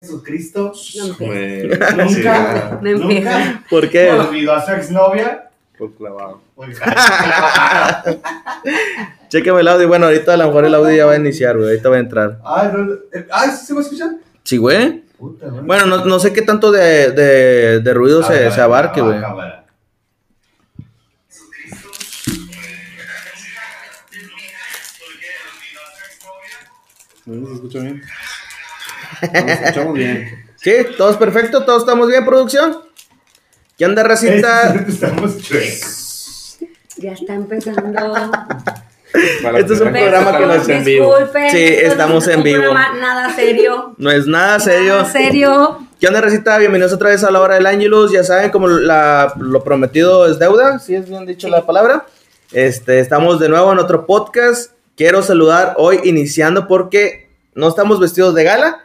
Jesucristo No Nunca. nunca ¿Por qué? olvidó a su exnovia. por clavado. Pues, Chéqueme el audio. Bueno, ahorita a lo mejor el audio ya va a iniciar, güey. Ahorita va a entrar. No, eh, ¿sí se va a escuchar? Sí, güey. Puta, güey. Bueno, no, no sé qué tanto de, de, de ruido se, Ah, se abarque, ah, güey. ¿No se escucha bien? Nos escuchamos bien. Sí, todos perfecto, todos estamos bien, producción. ¿Qué onda, racita? Estamos tres. Ya está empezando. Este es un programa que no es en vivo. Disculpen, Sí, estamos es en vivo. Nada serio. No es nada serio. Nada serio. ¿Qué onda, Recita? Bienvenidos otra vez a la hora del Ángelus. Ya saben, como la, lo prometido es deuda, si es bien dicho la palabra. Este, estamos de nuevo en otro podcast. Quiero saludar hoy iniciando porque no estamos vestidos de gala,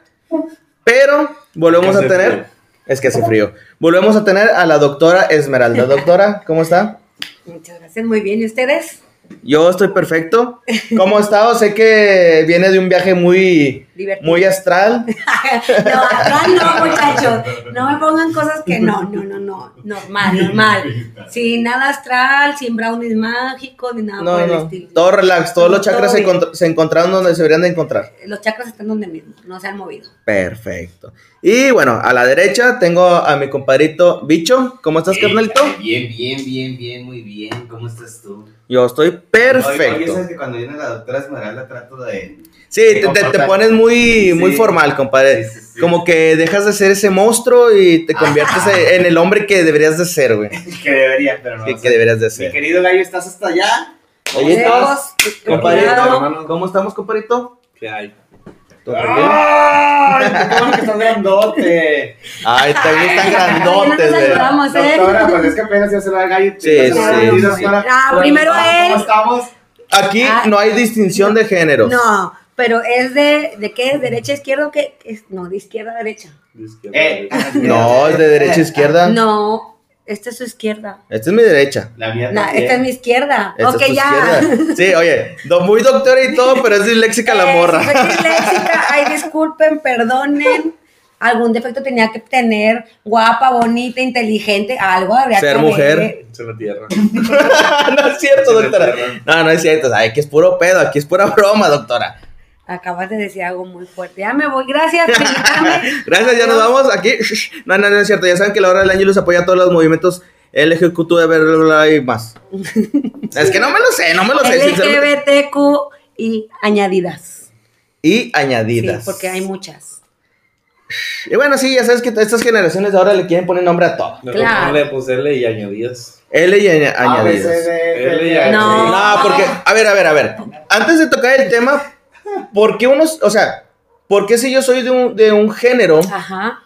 pero volvemos a tener. frío. Es que hace frío. Volvemos a tener a la doctora Esmeralda. Doctora, ¿cómo está? Muchas gracias, muy bien. ¿Y ustedes? Yo estoy perfecto. ¿Cómo ha estado? Sé que viene de un viaje muy, Divertido. muy astral. No, acá no, muchachos. No me pongan cosas que no, no, no, no. Normal, normal. Sin nada astral, sin brownies mágicos, ni nada por No, el no. estilo. Todo relax. Todos los Todo chakras se, se encontraron donde se deberían de encontrar. Los chakras están donde mismo, no se han movido. Perfecto. Y bueno, a la derecha tengo a mi compadrito Bicho. ¿Cómo estás, carnalito? Bien, bien, bien, bien, muy bien. ¿Cómo estás tú? Yo estoy perfecto. que cuando viene la doctora Esmeralda trato de. Sí, te, te- te pones muy, muy formal, compadre. Sí, sí, sí. Como que dejas de ser ese monstruo y te conviertes en el hombre que deberías de ser, güey. Que debería, pero no. Que, deberías de Mi ser. querido gallo, ¿estás hasta allá? Oye, Compadrito, cuidado. ¿cómo estamos, compadrito? ¿Qué hay? ¡Ay! ¡Qué bueno que estás grandote! Ay, también están Ay, ya grandotes, nos ¿eh? Doctora, pues es que apenas ya se va el gallo. Sí, sí. Sí. Ah, ¿Cómo primero él. ¿Cómo estamos? Aquí Ah. no hay distinción de géneros. No, pero es de, ¿de qué es? ¿Derecha, izquierda o qué? Es, no, de izquierda a derecha. De izquierda Eh, a derecha. No, es de derecha a izquierda. No, esta es su izquierda. Esta es mi derecha. La mía esta es mi izquierda. Esta ok, es tu ya. izquierda. Sí, oye, do- muy doctora y todo, pero es disléxica la morra. soy disléxica. Ay, disculpen, perdonen. Algún defecto tenía que tener, guapa, bonita, inteligente, algo habría Ser que mujer. haber. Se la tierra. no es cierto, doctora. No, no es cierto. Ay, que es puro pedo, aquí es pura broma, doctora. Acabas de decir algo muy fuerte. Ya me voy, gracias. Gracias, ya nos vamos aquí. No, no, no es cierto. Ya saben que la hora del año los apoya todos los movimientos LGQT y más. es que no me lo sé, no me lo sé. LGBTQ y añadidas. Y Sí, añadidas. porque hay muchas. Y bueno, sí, ya sabes que estas generaciones de ahora le quieren poner nombre a todo. Claro. ponle, pues L y añadías. L y A, añadidas. D, L y A. No. No, porque, a ver, a ver, a ver. Antes de tocar el tema, ¿por qué unos, o sea, por qué si yo soy de un, de un género, Ajá.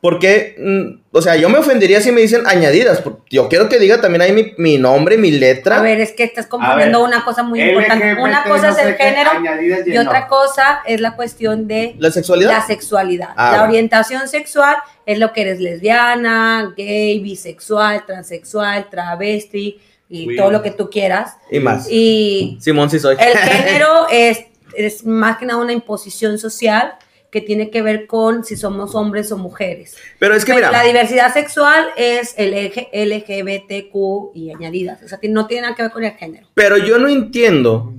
por qué, mm, o sea, yo me ofendería si me dicen añadidas? porque Yo quiero que diga también ahí mi, mi nombre, mi letra. A ver, es que estás componiendo ver. una cosa muy LGBT, importante. Una cosa no es el género añadidas y no. otra cosa es la cuestión de ¿La sexualidad? la sexualidad. Ah, la orientación sexual es lo que eres lesbiana, gay, bisexual, transexual, travesti y todo lo que tú quieras. Y más. Y Simón sí soy. el género es, es más que nada una imposición social que tiene que ver con si somos hombres o mujeres. Pero es que mira, la diversidad sexual es el eje LGBTQ y añadidas. O sea, no tiene nada que ver con el género. pero yo no entiendo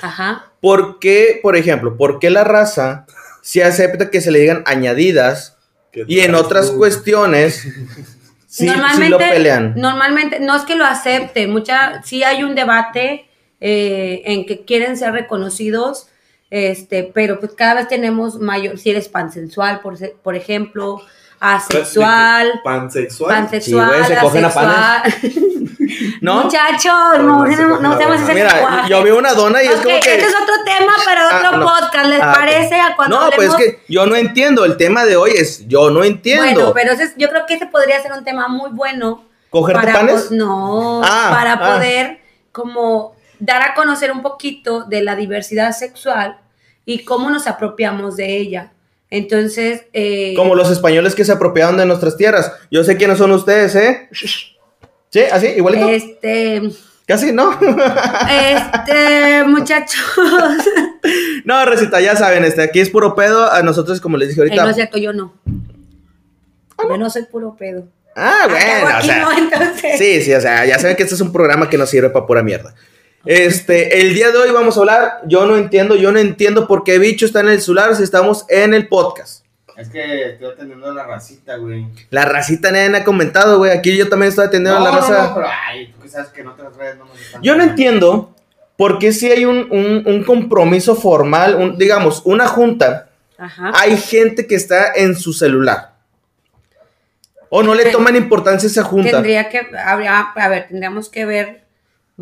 Ajá. por qué, por ejemplo, por qué la raza se acepta que se le digan añadidas ¿Qué y en otras tú? cuestiones sí, sí lo pelean. Normalmente, no es que lo acepten, mucha, sí hay un debate eh, en que quieren ser reconocidos, este, pero pues cada vez tenemos mayor, si eres pansensual, por, por ejemplo, asexual, Pansexual. pansexual, Sí, güey, se cogen a asexual. ¿No? Muchachos, no, no se seamos ese Mira, yo vi una dona y es como que... este es otro tema para Ah, otro no. podcast, ¿les Ah, parece? A cuando No, pues es hablemos- que yo no entiendo. El tema de hoy es yo no entiendo. Bueno, pero ese es- yo creo que ese podría ser un tema muy bueno. ¿Cogerte para panes? no, Ah, para ah. poder como dar a conocer un poquito de la diversidad sexual y cómo nos apropiamos de ella. Entonces, eh, Como los españoles que se apropiaron de nuestras tierras. Yo sé quiénes son ustedes, ¿eh? ¿Sí? ¿Así? ¿Igualito? este, Casi no. Este, muchachos. no, Recita, ya saben, este, aquí es puro pedo. A nosotros, como les dije Eh, no es ahorita. cierto, yo no. Yo no soy puro pedo. Ah, ¿Qué hago bueno, o aquí, sea. no? Entonces. Sí, sí, o sea, ya saben que este es un programa que nos sirve para pura mierda. Este, el día de hoy vamos a hablar, yo no entiendo, yo no entiendo por qué bicho está en el celular si estamos en el podcast. Es que estoy atendiendo a la racita, güey. La racita nadie me ha comentado, güey. Aquí yo también estoy atendiendo a la no, raza. no, pero ay, tú que sabes que en otras redes no nos están. Yo no entiendo por qué si hay un, un- un compromiso formal, un- digamos, una junta, Ajá. hay gente que está en su celular. O no le toman importancia a esa junta. Tendría que, habría, a ver, tendríamos que ver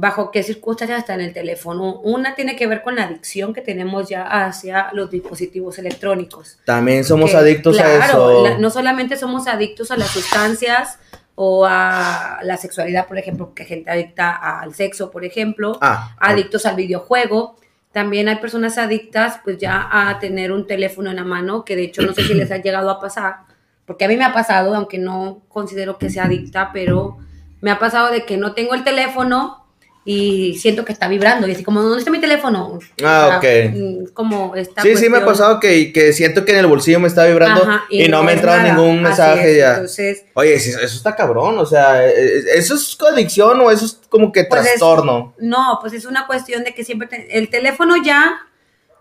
bajo qué circunstancias está en el teléfono. Una tiene que ver con la adicción que tenemos ya hacia los dispositivos electrónicos. También somos Que, adictos a claro, eso. la- no solamente somos adictos a las sustancias o a la sexualidad, por ejemplo, que gente adicta al sexo, por ejemplo, Ah, adictos al videojuego. También hay personas adictas, pues ya a tener un teléfono en la mano, que de hecho no sé si les ha llegado a pasar, porque a mí me ha pasado, aunque no considero que sea adicta, pero me ha pasado de que no tengo el teléfono y siento que está vibrando. Y así como, ¿dónde está mi teléfono? Ah, ok. mm, Como esta Sí, sí me ha pasado que, que siento que en el bolsillo me está vibrando Ajá, y, no, me ha entrado nada. ningún mensaje es, ya. Entonces, Oye, eso está cabrón, o sea, eh, eh, ¿eso es adicción o eso es como que Pues es- trastorno? no, pues es una cuestión de que siempre te- el teléfono ya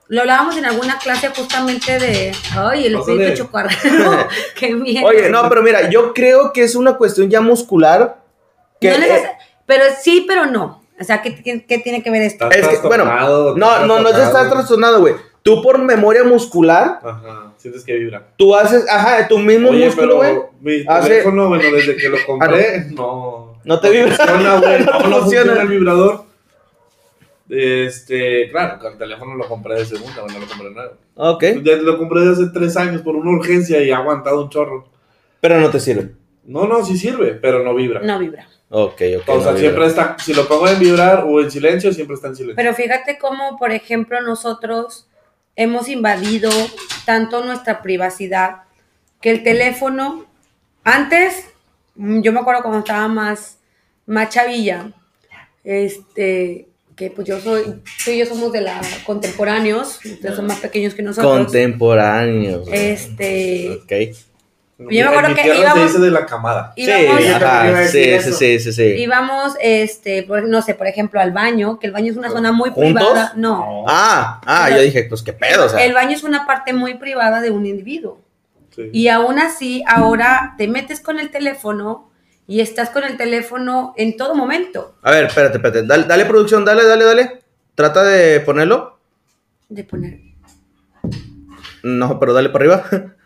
lo hablábamos en alguna clase justamente de ay, el espíritu chocarrero. Qué miedo. Oye, no, pero mira, yo creo que es una cuestión ya muscular que... No eh, pero sí, pero no. O sea, ¿qué, qué- qué tiene que ver esto? Es que, bueno, no, no, no es de estar trastornado. güey. Tú por memoria muscular, Ajá, sientes que vibra. tú haces, ajá, tu mismo Oye, músculo, güey. mi hace- teléfono, bueno, desde que lo compré, no. No te vibra. funciona, güey. No No, no funciona. funciona el vibrador. Este, claro, el teléfono lo compré de segunda, bueno, lo compré nuevo. Ok, Ya lo compré de hace tres años por una urgencia y ha aguantado un chorro. pero no te sirve. No, no, sí sirve, pero no vibra. No vibra. Ok, ok. o sea, no siempre vibra. está, si lo pongo en vibrar o en silencio, siempre está en silencio. Pero fíjate cómo, por ejemplo, nosotros hemos invadido tanto nuestra privacidad que el teléfono, antes, mm, yo me acuerdo cuando estaba más, más chavilla, este, que pues yo soy, tú y yo somos de la contemporáneos, ustedes son más pequeños que nosotros. Contemporáneo. güey. Este, Ok. Yo me acuerdo en mi que íbamos- se dice de la camada. Sí, íbamos, ajá, sí, sí, sí, sí, sí. íbamos, este, por- no sé, por ejemplo, al baño, que el baño es una zona muy ¿Juntos? privada. No. Ah, ah, yo dije, pues qué pedo, o sea. El baño es una parte muy privada de un individuo. Sí. Y aún así, ahora te metes con el teléfono y estás con el teléfono en todo momento. A ver, espérate, espérate. Dale, dale, producción, dale, dale, dale. Trata de ponerlo. De poner. No, pero dale para arriba.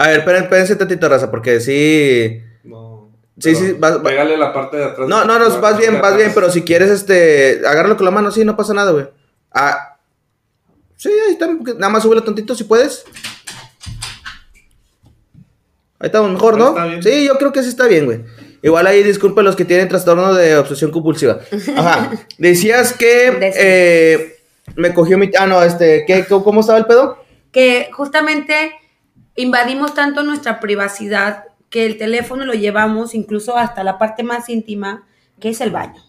A ver, espérense, espérense tantito, raza, porque sí. No. Sí, sí, vas- Pégale la parte de atrás. No, no, no, vas bien, vas bien, pero si quieres, este. Agárralo con la mano, sí, no pasa nada, güey. Ah. Sí, ahí está. Nada más súbelo tantito si puedes. Ahí estamos mejor, ¿no? está bien. Sí, yo creo que sí está bien, güey. Igual ahí disculpen los que tienen trastorno de obsesión compulsiva. Ajá. Decías que eh, me cogió mi. Ah, no, este. ¿qué, ¿Cómo estaba el pedo? Que justamente invadimos tanto nuestra privacidad que el teléfono lo llevamos incluso hasta la parte más íntima, que es el baño.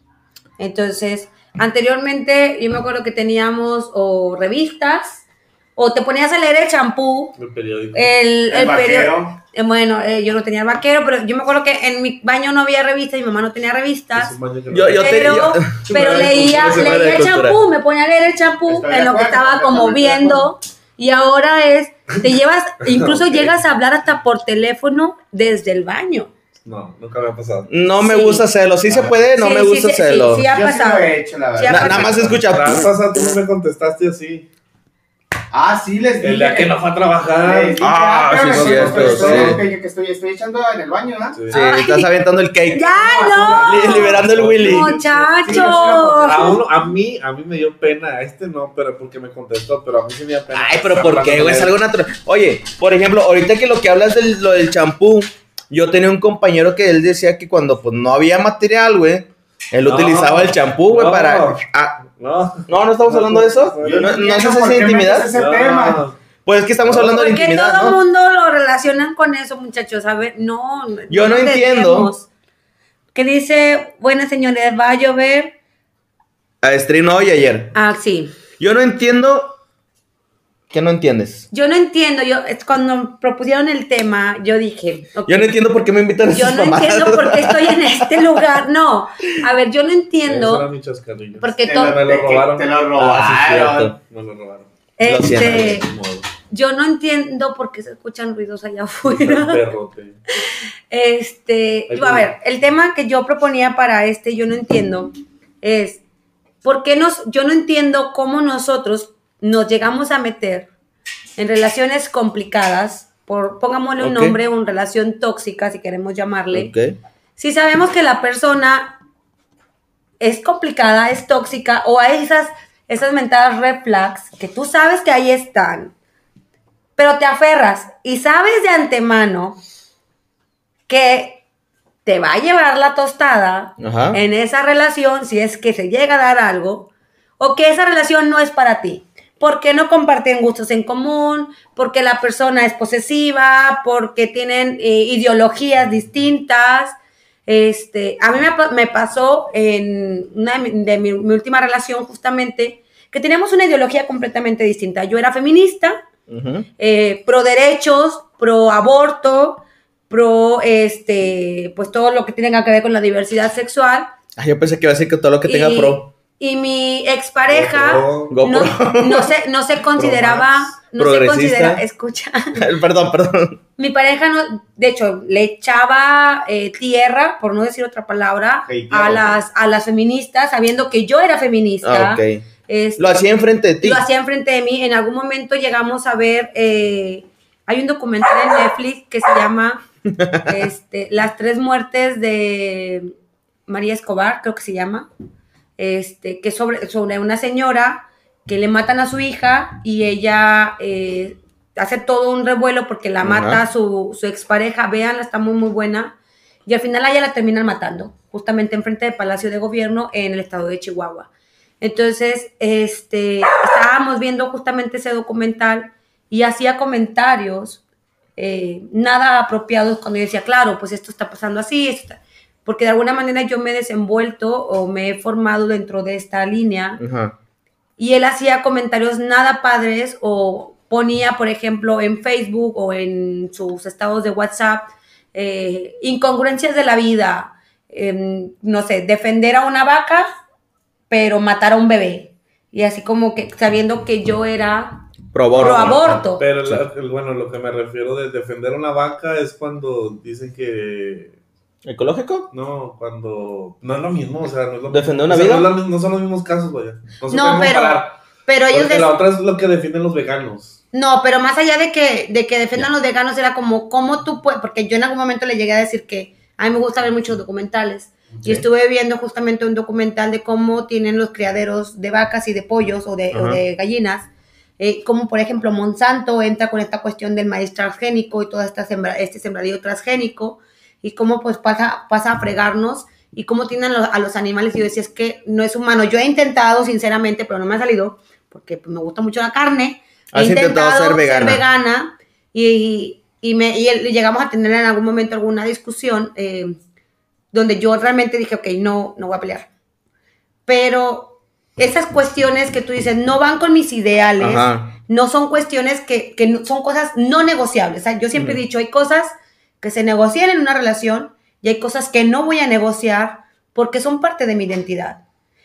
Entonces, anteriormente yo me acuerdo que teníamos o revistas o te ponías a leer el champú El periódico. El, El el perio- eh, bueno, eh, yo no tenía el vaquero, pero yo me acuerdo que en mi baño no había revistas, mi mamá no tenía revistas. Yo- yo pero yo- pero leía, leía el champú, me ponía a leer el champú en lo que estaba como viendo. Y ahora es, te llevas, incluso llegas a hablar hasta por teléfono desde el baño. No, nunca me ha pasado. No me Sí. gusta hacerlo. Sí se puede, no Sí, me sí, gusta sí, sí, hacerlo. sí, ha Yo sí pasado. lo he hecho, la verdad. Na- nada más se escucha. Tú no me contestaste así. Ah, sí, les dije. El día que no fue a trabajar. Dije, Ah, pero sí, contestó, cierto, estoy- sí. Que, que estoy, estoy echando en el baño, ¿ah? Sí. Sí, estás aventando el cake. ¡Ya no! Li- Liberando el Willy. ¡Muchacho! A, uno, a mí, a mí me dio pena, a este no, pero porque me contestó, pero a mí sí me dio pena. Ay, pero ¿por qué, güey? Es algo natural. Oye, por ejemplo, ahorita que lo que hablas del, lo del champú, yo tenía un compañero que él decía que cuando pues no había material, güey, él No, utilizaba el champú, güey, no. para... Ah, No, no, no estamos hablando de eso. ¿No, no entiendo es esa qué intimidad? metes ese tema. Pues es que estamos No. hablando de Porque intimidad, todo el ¿no? mundo lo relacionan con eso, muchachos. A ver, no. Yo no entiendo. Que dice, buenas señores, va a llover. A stream hoy y ayer. Ah, sí. Yo no entiendo. ¿Qué no entiendes? Yo no entiendo, yo cuando propusieron el tema, yo dije, Yo no entiendo por qué me invitan a yo no entiendo por qué estoy en este lugar. No, a ver, yo no entiendo porque Te lo, me lo robaron. Te lo Ah, sí, robaron. cierto. Me lo robaron. Este, yo no entiendo por qué se escuchan ruidos allá Un afuera. perrote. Este, yo, a ver, el tema que yo proponía para este, yo no entiendo, es por qué nos, yo no entiendo cómo nosotros nos llegamos a meter en relaciones complicadas, por, pongámosle un Ok. nombre, una relación tóxica, si queremos llamarle. Si sabemos que la persona es complicada, es tóxica, o hay esas, esas mentadas red flags que tú sabes que ahí están, pero te aferras y sabes de antemano que te va a llevar la tostada Ajá. en esa relación si es que se llega a dar algo, o que esa relación no es para ti. Porque no comparten gustos en común, porque la persona es posesiva, porque tienen eh, ideologías distintas. Este, a mí me, pa- me pasó en una de, mi, de mi- mi última relación justamente que teníamos una ideología completamente distinta. Yo era feminista, eh, pro derechos, pro aborto, pro este, pues todo lo que tenga que ver con la diversidad sexual. Ah, yo pensé que iba a decir que todo lo que tenga y, pro. Y mi expareja GoPro. no, GoPro. no se, no se consideraba, no se considera, escucha, perdón, perdón. mi pareja no, de hecho, le echaba eh, tierra, por no decir otra palabra, a las, a las feministas, sabiendo que yo era feminista. Ah. Este, Lo hacía enfrente de ti. lo hacía enfrente de mí. En algún momento llegamos a ver, eh, hay un documental en Netflix que se llama este, Las tres muertes de María Escobar, creo que se llama, este, que es sobre, sobre una señora que le matan a su hija y ella eh, hace todo un revuelo porque la mata su, su expareja, véanla, está muy muy buena. Y al final a ella la terminan matando, justamente enfrente del Palacio de Gobierno en el estado de Chihuahua. Entonces, este, estábamos viendo justamente ese documental y hacía comentarios eh, nada apropiados cuando yo decía, claro, pues esto está pasando así, esto está-". Porque de alguna manera yo me he desenvuelto o me he formado dentro de esta línea Ajá. y él hacía comentarios nada padres o ponía, por ejemplo, en Facebook o en sus estados de WhatsApp eh, incongruencias de la vida, em, no sé, defender a una vaca, pero matar a un bebé. Y así como que sabiendo que yo era Pro aborto. pro aborto. Pero la- bueno, lo que me refiero de defender una vaca es cuando dicen que ¿Ecológico? no, cuando no es lo mismo, o sea, no es lo ¿Defender una O sea, vida? No, mismo- no son los mismos casos, vaya. No, se No, pueden pero- comparar, Pero ellos des- la otra es lo que defienden los veganos. No, pero más allá de que, de que defendan los veganos, era como, ¿cómo tú puedes? Porque yo en algún momento le llegué a decir que a mí me gusta ver muchos documentales. Y Sí. estuve viendo justamente un documental de cómo tienen los criaderos de vacas y de pollos o de, o Ajá. de gallinas. eh, como por ejemplo Monsanto entra con esta cuestión del maíz transgénico y todo esta sembra, este sembradío transgénico. Y cómo pues pasa, pasa a fregarnos y cómo tienen a los, animales. Y yo decía, es que no es humano. Yo he intentado, sinceramente, pero no me ha salido, porque pues, me gusta mucho la carne. He Has intentado ser vegana. vegana y, y, me, y llegamos a tener en algún momento alguna discusión eh, donde yo realmente dije, ok, no, no voy a pelear. Pero esas cuestiones que tú dices no van con mis ideales, Ajá. no son cuestiones que, que son cosas no negociables. O sea, yo siempre he dicho, hay cosas que se negocian en una relación y hay cosas que no voy a negociar porque son parte de mi identidad.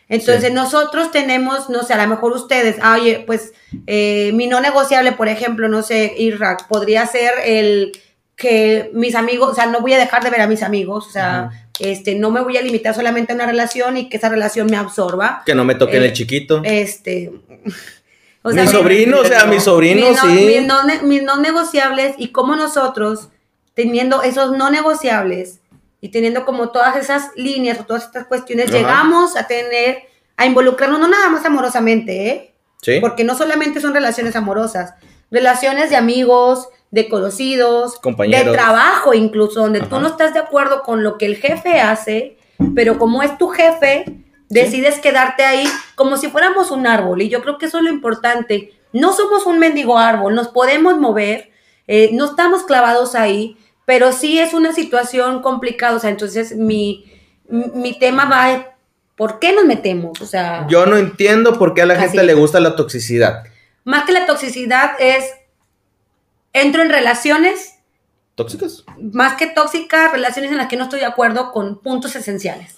Entonces Sí. nosotros tenemos, no sé, a lo mejor ustedes, ah, oye, pues eh, mi no negociable, por ejemplo, no sé, Irak, podría ser el que mis amigos, o sea, no voy a dejar de ver a mis amigos, o sea, este, no me voy a limitar solamente a una relación y que esa relación me absorba. Que no me toquen Eh, el chiquito. Este, o mi mi- sobrino, o sea, mi sobrino, mis no, sí. mis no mis no negociables y cómo nosotros, teniendo esos no negociables y teniendo como todas esas líneas o todas estas cuestiones, Ajá. llegamos a tener, a involucrarnos no nada más amorosamente, ¿eh? Sí. Porque no solamente son relaciones amorosas, relaciones de amigos, de conocidos, Compañeros. de trabajo incluso, donde tú Ajá. no estás de acuerdo con lo que el jefe hace, pero como es tu jefe, decides quedarte ahí como si fuéramos un árbol. Y yo creo que eso es lo importante. No somos un mendigo árbol, nos podemos mover, eh, no estamos clavados ahí, pero sí es una situación complicada. O sea, entonces mi, mi tema va ¿Por qué nos metemos? O sea, Yo no entiendo por qué a la gente le gusta la toxicidad. más que la toxicidad es, entro en relaciones, ¿Tóxicas? más que tóxicas, relaciones en las que no estoy de acuerdo con puntos esenciales.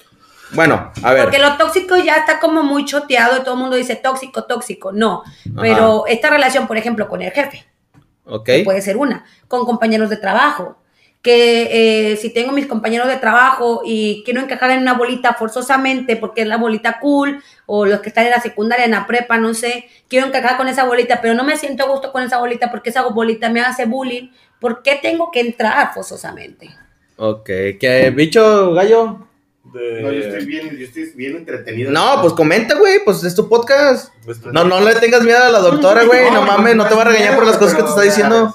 Bueno, a ver. Porque lo tóxico ya está como muy choteado y todo el mundo dice tóxico, tóxico. No, Ajá. pero esta relación, por ejemplo, con el jefe, Ok. puede ser una, con compañeros de trabajo, que eh, si tengo mis compañeros de trabajo y quiero encajar en una bolita forzosamente porque es la bolita cool, o los que están en la secundaria, en la prepa, no sé, quiero encajar con esa bolita, pero no me siento a gusto con esa bolita porque esa bolita me hace bullying, ¿por qué tengo que entrar forzosamente? Ok. ¿Qué bicho, gallo? De- No, yo estoy bien, yo estoy bien entretenido. No, pues comenta, güey. Pues es tu podcast. pues, No, no le tengas miedo a la doctora, güey. No, No, mames, no te va a regañar por las cosas que te está diciendo.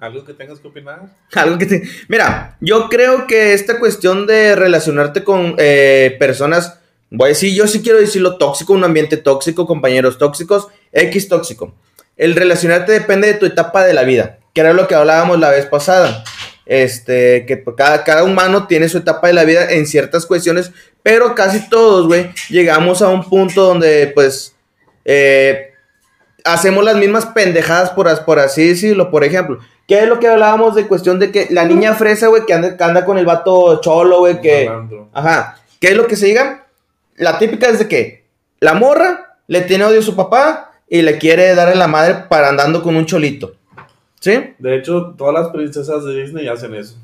¿Algo que tengas que opinar? Algo que te... Mira, yo creo que esta cuestión de relacionarte con eh, personas, voy a decir, yo sí quiero decirlo tóxico, un ambiente tóxico, compañeros tóxicos, X tóxico. El relacionarte depende de tu etapa de la vida, que era lo que hablábamos la vez pasada. Este, que cada, cada humano tiene su etapa de la vida en ciertas cuestiones, pero casi todos, güey, llegamos a un punto donde, pues, eh, hacemos las mismas pendejadas, por, as- por así decirlo. Por ejemplo, ¿qué es lo que hablábamos de cuestión de que la niña fresa, güey, que anda, que anda con el vato cholo, güey, que... Malandro. Ajá. ¿Qué es lo que se diga? La típica es de que la morra le tiene odio a su papá y le quiere dar en la madre para andando con un cholito. ¿Sí? De hecho, todas las princesas de Disney hacen eso.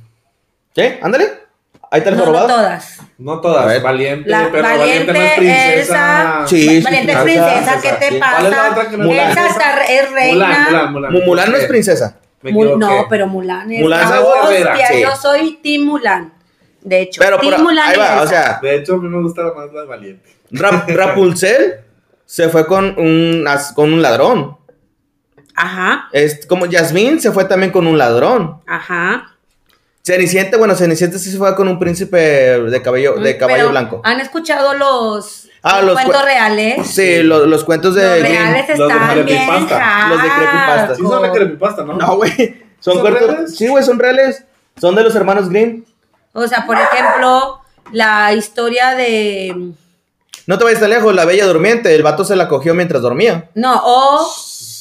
¿Sí? Ándale. Ahí está el No, no todas. No todas. Valiente, La pero Valiente, no es Valiente, princesa. Elsa, Sí, sí, Valiente es princesa, princesa, ¿qué te sí. ¿Cuál es la pasa? Elsa es reina. Mulan, Mulan, Mulan. Mu- Mulan no es princesa. Me Mul- equivoqué. no, pero Mulan es Mulan la es guerrera, hostia. sí. Yo soy Team Mulan. De hecho, Pero por, Mulan ahí y va, Elsa. o sea, De hecho, a mí me gusta más la Valiente. Rap- Rapunzel se fue con un, con un ladrón. Ajá, Es como Yasmín se fue también con un ladrón. ajá. Cenicienta, bueno, Cenicienta sí se fue con un príncipe de cabello, de Mm, caballo pero, blanco. ¿Han escuchado los, Ah, los los cuentos cue- reales? Sí, lo- los cuentos de los reales los de están bien. Los de creepypasta. Sí, son de creepypasta, ¿no? No, güey. Son, ¿Son cuentos. reales? Sí, güey, son reales. Son de los hermanos Grimm. O sea, por ejemplo, la historia de... No te vayas tan lejos, la bella durmiente. El vato se la cogió mientras dormía. No, o...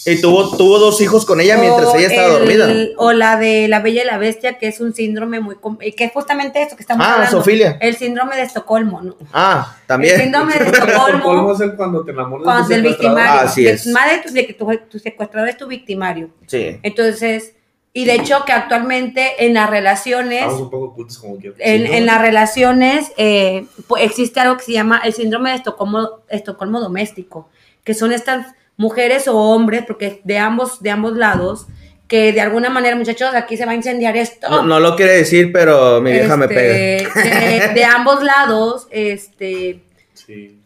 Y tuvo, tuvo dos hijos con ella mientras o ella estaba el- dormida. O la de la Bella y la Bestia, que es un síndrome muy... que es justamente esto que estamos Ah, hablando. zoofilia. El síndrome de Estocolmo, ¿no? Ah, El también. síndrome de ¿Cómo Estocolmo, es el cuando te enamoras cuando de el tu victimario. secuestrador? Así de- es. Madre de tu, de que tu, tu secuestrador es tu victimario. Sí. Entonces, y de hecho que actualmente en las relaciones... Estamos un poco ocultos como quieras. En, Sí, ¿no? en las relaciones eh, pues, existe algo que se llama el síndrome de Estocolmo, Estocolmo doméstico, que son estas mujeres o hombres, porque de ambos, de ambos lados, que de alguna manera, muchachos, aquí se va a incendiar esto. No, no lo quiere decir, pero mi vieja me pega. Este, De, de ambos lados, este, Sí,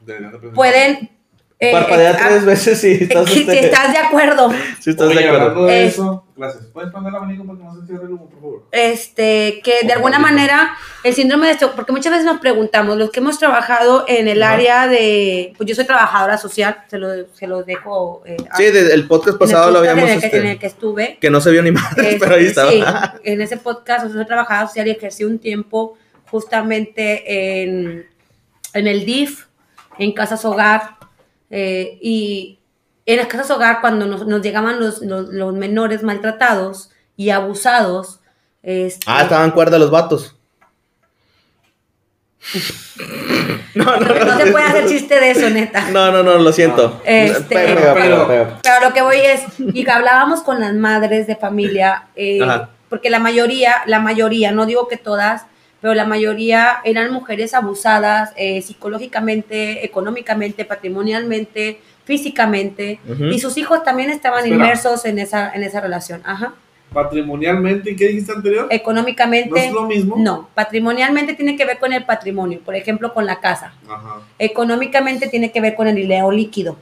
pueden... eh, Parpadea eh, tres veces si ah, estás, si este, estás de acuerdo. si estás Oye, de acuerdo. de Es- eso, gracias. ¿Puedes poner el abanico para que no se cierre el humo, por favor? este, que de alguna manera el síndrome de Estocolmo, porque muchas veces nos preguntamos, los que hemos trabajado en el Ajá. área de, pues yo soy trabajadora social, se lo, se lo dejo. eh, a- Sí, desde el podcast en el pasado lo habíamos. En el, que, este, en el que estuve. que no se vio ni madre, Este, pero ahí estaba. Sí, en ese podcast, yo soy trabajadora social y ejercí un tiempo justamente en, en el DIF, en Casas Hogar, eh, y en las Casas Hogar cuando nos, nos llegaban los, los, los menores maltratados y abusados, este, Ah, estaban cuerda los vatos. no, no, no, no se puede hacer chiste de eso, neta. No, no, no, lo siento. Este, Pega, pega, pega, pero- lo que voy es, y que hablábamos con las madres de familia, eh, porque la mayoría, la mayoría, no digo que todas, pero la mayoría eran mujeres abusadas eh, psicológicamente, económicamente, patrimonialmente, físicamente, y sus hijos también estaban Espera. inmersos en esa, en esa relación. Ajá. Patrimonialmente, ¿y qué dijiste anterior? ¿No Económicamente, es lo mismo? no. Patrimonialmente tiene que ver con el patrimonio, por ejemplo, con la casa. Ajá. Económicamente tiene que ver con el dinero líquido.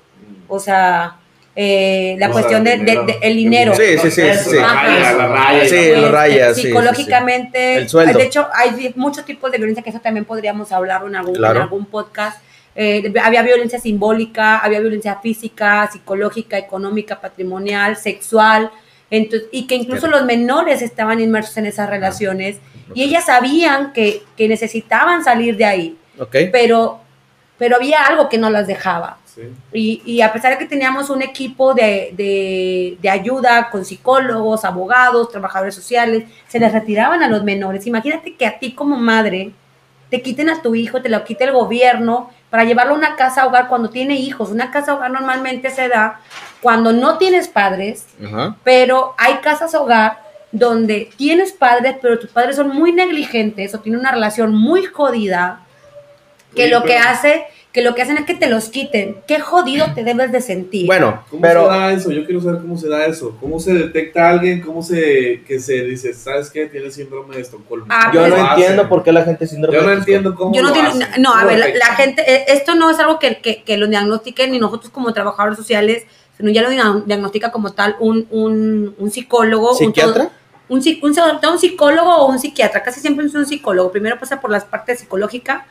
O sea, eh, la O cuestión sea, de, de- de- el dinero. Sí, sí, sí, Eso, sí. La raya, la raya. Sí, Este, lo rayas, sí, sí, Psicológicamente, sí. El sueldo. de hecho, hay muchos tipos de violencia que eso también podríamos hablarlo en algún, en Claro. algún podcast. Eh, había violencia simbólica, había violencia física, psicológica, económica, patrimonial, sexual. Entonces, y que incluso Claro. los menores estaban inmersos en esas relaciones y ellas sabían que, que necesitaban salir de ahí, Ok. pero pero había algo que no las dejaba. Sí. Y, y a pesar de que teníamos un equipo de, de- de ayuda con psicólogos, abogados, trabajadores sociales, se les retiraban a los menores. Imagínate que a ti como madre te quiten a tu hijo, te lo quite el gobierno para llevarlo a una casa hogar cuando tiene hijos. Una casa hogar normalmente se da cuando no tienes padres, Ajá. pero hay casas hogar donde tienes padres, pero tus padres son muy negligentes o tienen una relación muy jodida, que Oye, lo que pero- hace, que lo que hacen es que te los quiten. Qué jodido te debes de sentir. Bueno, ¿Cómo pero se da eso? Yo quiero saber cómo se da eso. ¿Cómo se detecta a alguien? ¿Cómo se que se dice, sabes qué? Tiene síndrome de Estocolmo. Ah, yo pues- no ¿Cómo lo entiendo hacen? por qué la gente síndrome Yo no de Estocolmo. entiendo cómo yo no lo tiene, hacen. no, a ¿Cómo ver, la, la gente, eh, esto no es algo que, que, que lo diagnostiquen ni nosotros como trabajadores sociales, sino ya lo dia- diagnostica como tal un, un, un psicólogo. un ¿Psiquiatra? todo- Un, psi- un, psi- un psicólogo o un psiquiatra, casi siempre es un psicólogo. Primero pasa por las partes psicológicas.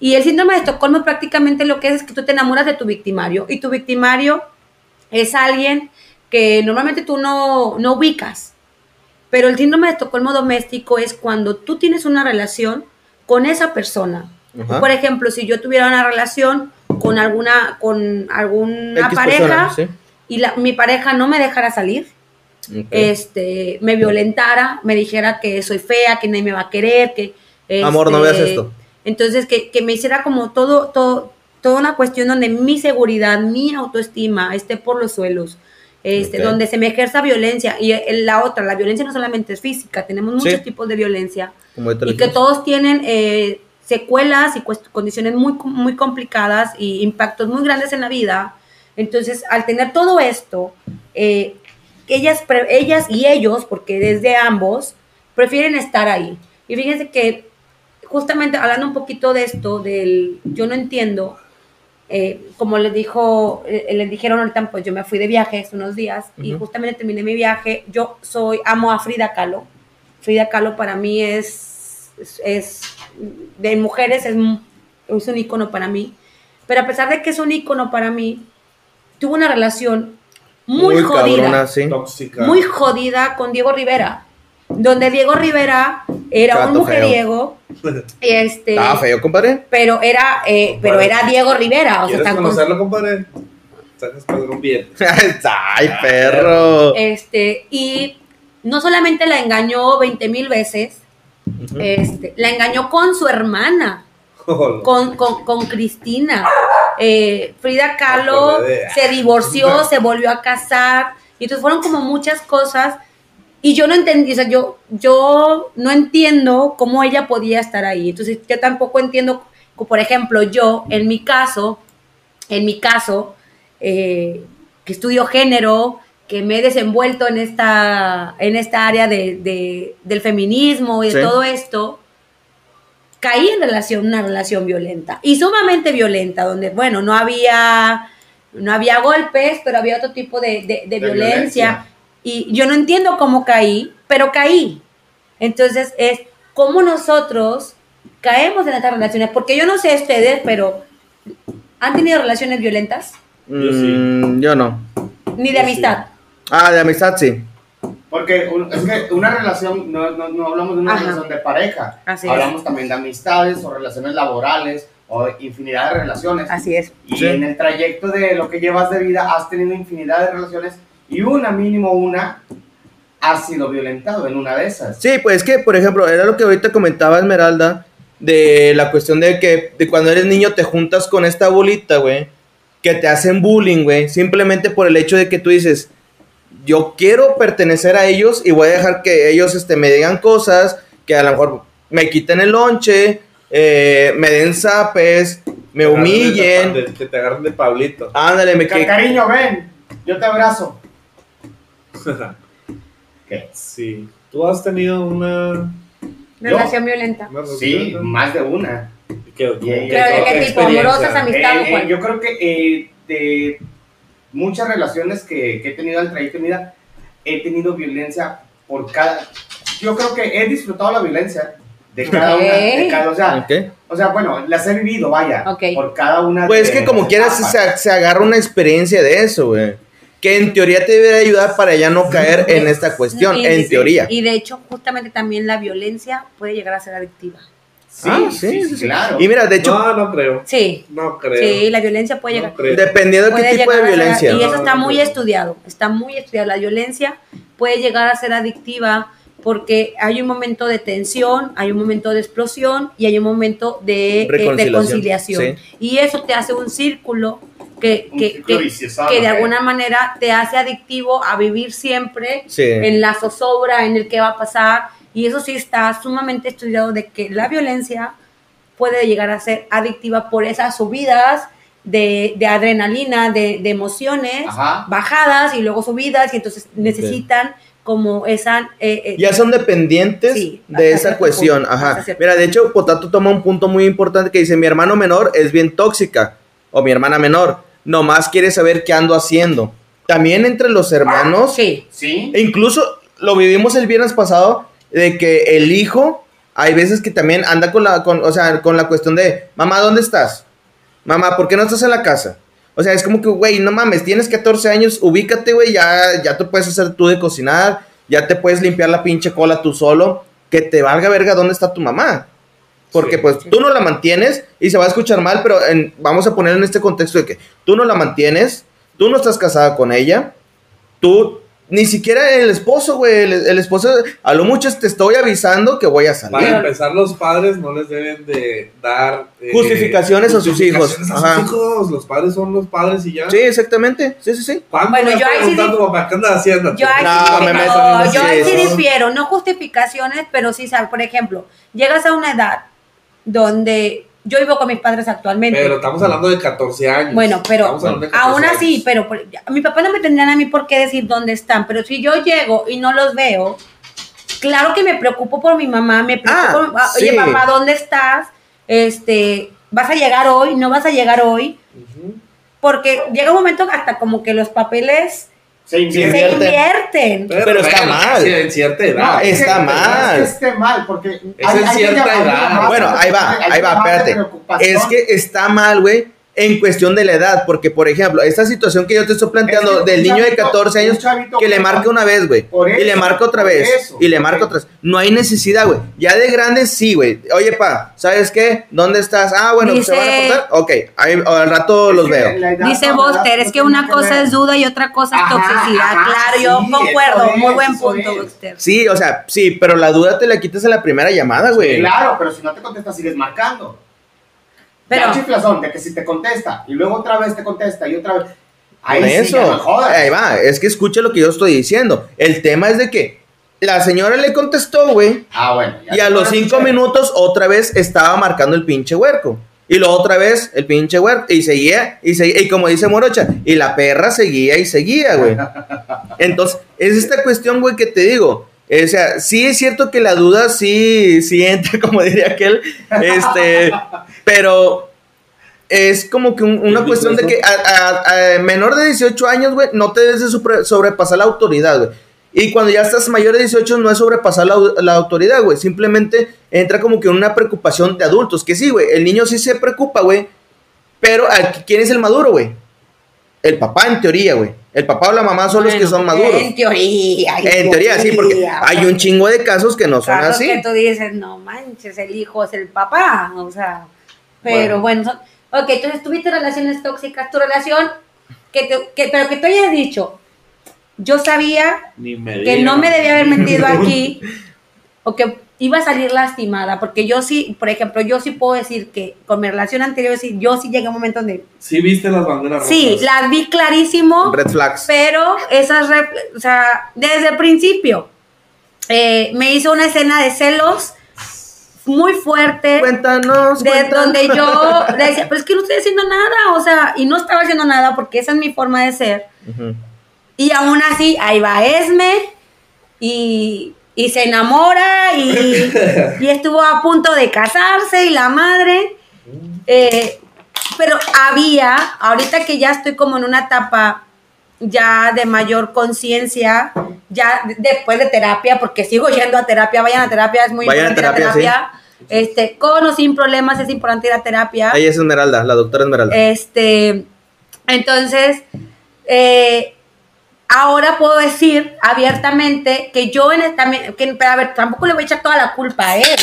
Y el síndrome de Estocolmo prácticamente lo que es es que tú te enamoras de tu victimario. Y tu victimario es alguien que normalmente tú no, no ubicas. Pero el síndrome de Estocolmo doméstico es cuando tú tienes una relación con esa persona. Por ejemplo, si yo tuviera una relación con alguna, con alguna X pareja persona, sí. y la- mi pareja no me dejara salir, este, me violentara, me dijera que soy fea, que nadie me va a querer, que... Amor, no este, veas esto. Entonces, que, que me hiciera como todo, todo, toda una cuestión donde mi seguridad, mi autoestima esté por los suelos, este, donde se me ejerza violencia. Y el- la otra, la violencia no solamente es física, tenemos muchos Sí. tipos de violencia Como y que todos tienen eh, secuelas y condiciones muy, muy complicadas y impactos muy grandes en la vida. Entonces, al tener todo esto, eh, ellas, ellas y ellos, porque desde ambos, prefieren estar ahí. Y fíjense que justamente hablando un poquito de esto, del yo no entiendo, eh, como les dijo, eh, les dijeron ahorita, pues yo me fui de viaje hace unos días y justamente terminé mi viaje. Yo soy, amo a Frida Kahlo. Frida Kahlo para mí es, es, es- de mujeres, es, un- es un ícono para mí. Pero a pesar de que es un ícono para mí, tuvo una relación muy, jodida cabrona, sí. Tóxica. muy jodida con Diego Rivera, donde Diego Rivera era un Gato feo. mujeriego, este, Estaba feo, compadre. pero era, eh, pero Compadre. era Diego Rivera, o sea, ¿Quieres con- conocerlo, compadre? Sacas padrón bien. Ay, perro. este, y no solamente la engañó 20 mil veces, este, la engañó con su hermana, con, con, con Cristina. Eh, Frida Kahlo se divorció, se volvió a casar, y entonces fueron como muchas cosas. Y yo no entendí, o sea, yo, yo no entiendo cómo ella podía estar ahí. Entonces, yo tampoco entiendo, por ejemplo, yo, en mi caso, en mi caso, eh, que estudio género, que me he desenvuelto en esta, en esta área de, de- del feminismo y de Sí. todo esto, caí en relación, una relación violenta y sumamente violenta, donde, bueno, no había, no había golpes, pero había otro tipo de, de- de violencia. violencia. Y yo no entiendo cómo caí, pero caí. Entonces es cómo nosotros caemos en estas relaciones, porque yo no sé ustedes, pero ¿han tenido relaciones violentas? Yo sí. Mm, yo no. Ni de Yo sí. amistad. Ah, de amistad sí. Porque un- es que una relación, no, no, no hablamos de una Ajá. relación de pareja, Así es. hablamos también de amistades o relaciones laborales o infinidad de relaciones. Así es. Y Sí. en el trayecto de lo que llevas de vida has tenido infinidad de relaciones y una, mínimo una, has sido violentado en una de esas. Sí, pues es que, por ejemplo, era lo que ahorita comentaba Esmeralda, de la cuestión de que de cuando eres niño te juntas con esta bolita, güey, que te hacen bullying, güey, simplemente por el hecho de que tú dices, yo quiero pertenecer a ellos y voy a dejar que ellos este, me digan cosas, que a lo mejor me quiten el lonche, eh, me den zapes, me humillen, Que te agarren de Pablito. ándale, me que... Cariño, ven, yo te abrazo. ¿Qué? sí. ¿Tú has tenido una... Relación violenta. una Sí, más de una. ¿Qué, ¿Pero de qué qué tipo? ¿Amorosas, amistades? Eh, eh, Juan? yo creo que eh, de muchas relaciones que, que he tenido al trayecto de mi vida, he tenido violencia por cada... Yo creo que he disfrutado la violencia de cada una, de cada, o sea, o sea, bueno, las he vivido, vaya, Ok. por cada una Pues es que como quieras se agarra una experiencia de eso, güey. Que en teoría te debe ayudar para ya no caer en esta cuestión, Y- en teoría. Y de hecho, justamente también la violencia puede llegar a ser adictiva. Sí, Ah, sí, sí, claro. Y mira, de hecho, No, no creo. Sí, No creo. sí, la violencia puede No llegar. creo. dependiendo de puede qué tipo de llegar a ser- violencia. y eso No, está no muy creo. estudiado, está muy estudiado. La violencia puede llegar a ser adictiva porque hay un momento de tensión, hay un momento de explosión y hay un momento de eh, Reconciliación, reconciliación. Y eso te hace un círculo que, Un que, círculo que- vicioso, que de ¿no? alguna manera te hace adictivo a vivir siempre Sí. en la zozobra, en el que va a pasar. Y eso sí está sumamente estudiado de que la violencia puede llegar a ser adictiva por esas subidas de, de adrenalina, de, de emociones, Ajá. bajadas y luego subidas, y entonces necesitan como esa... eh, eh, Ya son dependientes Sí, de esa cuestión. punto, Ajá. Mira, de hecho, Potato toma un punto muy importante que dice: Mi hermano menor es bien tóxica. O mi hermana menor. Nomás quiere saber qué ando haciendo. También entre los hermanos. Sí, Sí. E incluso lo vivimos el viernes pasado. De que el hijo. Hay veces que también anda con la, con, o sea, con la cuestión de, mamá, ¿dónde estás? Mamá, ¿por qué no estás en la casa? O sea, es como que, güey, no mames, tienes 14 años, ubícate, güey, ya, ya te puedes hacer tú de cocinar, ya te puedes limpiar la pinche cola tú solo, que te valga verga dónde está tu mamá. Porque Sí. pues tú no la mantienes y se va a escuchar mal, pero en- vamos a poner en este contexto de que tú no la mantienes, tú no estás casada con ella, tú ni siquiera el esposo, güey, el, el esposo, a lo mucho te estoy avisando que voy a salir. Para empezar, los padres no les deben de dar eh, Justificaciones a sus hijos. a Ajá. sus hijos. Los padres son los padres y ya. Sí, exactamente, sí, sí, sí. ¿Cuándo Bueno, yo ahí sí papá, ¿qué andas haciendo? Yo ahí, No, sí, me no, meto en yo ahí sí difiero, no justificaciones, pero sí, sabes, por ejemplo, llegas a una edad donde yo vivo con mis padres actualmente. Pero estamos hablando de 14 años. Bueno, pero Estamos hablando de 14 aún así, pero por- mi papá no me tendrían a mí por qué decir dónde están, pero si yo llego y no los veo, claro que me preocupo por mi mamá, me preocupo, Ah, oye sí. papá, ¿dónde estás? Este, ¿vas a llegar hoy? ¿No vas a llegar hoy? Porque llega un momento hasta como que los papeles Se se invierte. invierten. Pero está bueno, mal. en cierta edad. No, es Está que- mal. No es que esté mal, porque Es en cierta edad. más Bueno, ahí va, hay ahí va, espérate. Es que está mal, güey, en cuestión de la edad, porque por ejemplo, esta situación que yo te estoy planteando Es del niño de chavito- 14 años que le marca una vez, güey, y le marca otra vez, eso, y le marca otra vez. No hay necesidad, güey. Ya de grande sí, güey. Oye, pa, ¿sabes qué? ¿Dónde estás? Ah, bueno, ¿se van a portar? Ok, ahí, al rato los veo. Dice Boster, es que una cosa es duda y otra cosa es toxicidad. ajá, claro, yo concuerdo. Muy buen punto. Boster. Sí, o sea, sí, pero la duda te la quitas en la primera llamada, güey. Claro, pero si no te contesta, sigues marcando. Pero, Ya un chiflazón de que si te contesta y luego otra vez te contesta y otra vez. Ahí sí, eso, ya no jodas. ahí va, es que escuche lo que yo estoy diciendo. El tema es de que la señora le contestó, güey, Ah, bueno. y a los cinco escuchar. minutos otra vez estaba marcando el pinche huerco. Y luego otra vez el pinche huerco. Y seguía, y seguía, y como dice Morocha, y la perra seguía y seguía, güey. Entonces, es esta cuestión, güey, que te digo. O sea, sí es cierto que la duda sí, sí entra, como diría aquel, este, pero es como que un- una ¿Qué cuestión de que a, a- a menor de 18 años, güey, no te debes de sobre- sobrepasar la autoridad, güey. Y cuando ya estás mayor de 18 no es sobrepasar la, la autoridad, güey. Simplemente entra como que una preocupación de adultos. Que sí, güey, el niño sí se preocupa, güey. Pero ¿a- ¿quién es el maduro, güey? El papá, en teoría, güey. El papá o la mamá son los que bueno, son maduros. En teoría. En teoría, sí, porque hay un chingo de casos que no son Casos así. que tú dices, no manches, el hijo es el papá, o sea, pero bueno, son, ok, entonces tuviste relaciones tóxicas, tu relación, que te- que, pero que tú hayas dicho, yo sabía que no me debía haber metido aquí, o que iba a salir lastimada, porque yo sí, por ejemplo, yo sí puedo decir que con mi relación anterior, sí, yo sí llegué a un momento donde, Sí viste las banderas sí, rojas. las vi clarísimo, Red flags. pero esas, re- o sea, desde el principio, eh, me hizo una escena de celos muy fuerte, Cuéntanos. de cuéntanos. donde yo le decía, pero es que no estoy haciendo nada, o sea, y no estaba haciendo nada porque esa es mi forma de ser. Y aún así, ahí va Esme y, y se enamora y, y estuvo a punto de casarse y la madre. eh, pero había, ahorita que ya estoy como en una etapa ya de mayor conciencia, ya de- después de terapia, porque sigo yendo a terapia, vayan a terapia, es muy Vayan importante ir a terapia, terapia. Este, con o sin problemas es importante ir a terapia. Ahí es Esmeralda, la doctora Esmeralda. Este, entonces, eh, ahora puedo decir abiertamente que yo en el- también, que, pero a ver, tampoco le voy a echar toda la culpa a él.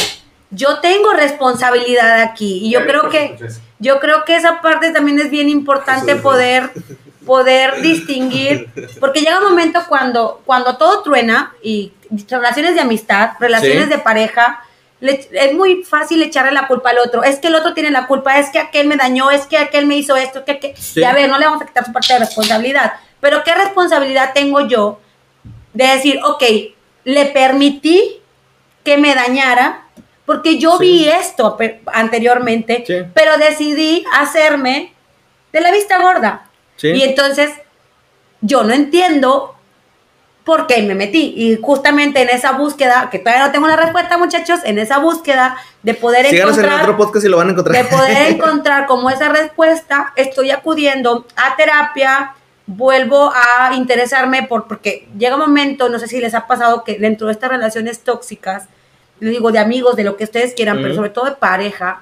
yo tengo responsabilidad aquí y yo creo que yo creo que esa parte también es bien importante es poder poder distinguir porque llega un momento cuando cuando todo truena y relaciones de amistad, relaciones Sí. de pareja le- es muy fácil echarle la culpa al otro. Es que el otro tiene la culpa, es que aquel me dañó, es que aquel me hizo esto, que, que Sí. y a ver, no le vamos a quitar su parte de responsabilidad. Pero ¿qué responsabilidad tengo yo de decir, ok, le permití que me dañara porque yo Sí. vi esto anteriormente, Sí. pero decidí hacerme de la vista gorda. Sí. Y entonces yo no entiendo por qué me metí. Y justamente en esa búsqueda, que todavía no tengo la respuesta, muchachos, en esa búsqueda de poder Síganos en encontrar otro podcast y lo van a encontrar. de poder encontrar como esa respuesta, estoy acudiendo a terapia, vuelvo a interesarme por, porque llega un momento, no sé si les ha pasado que dentro de estas relaciones tóxicas, les digo de amigos, de lo que ustedes quieran, pero Ujú. sobre todo de pareja,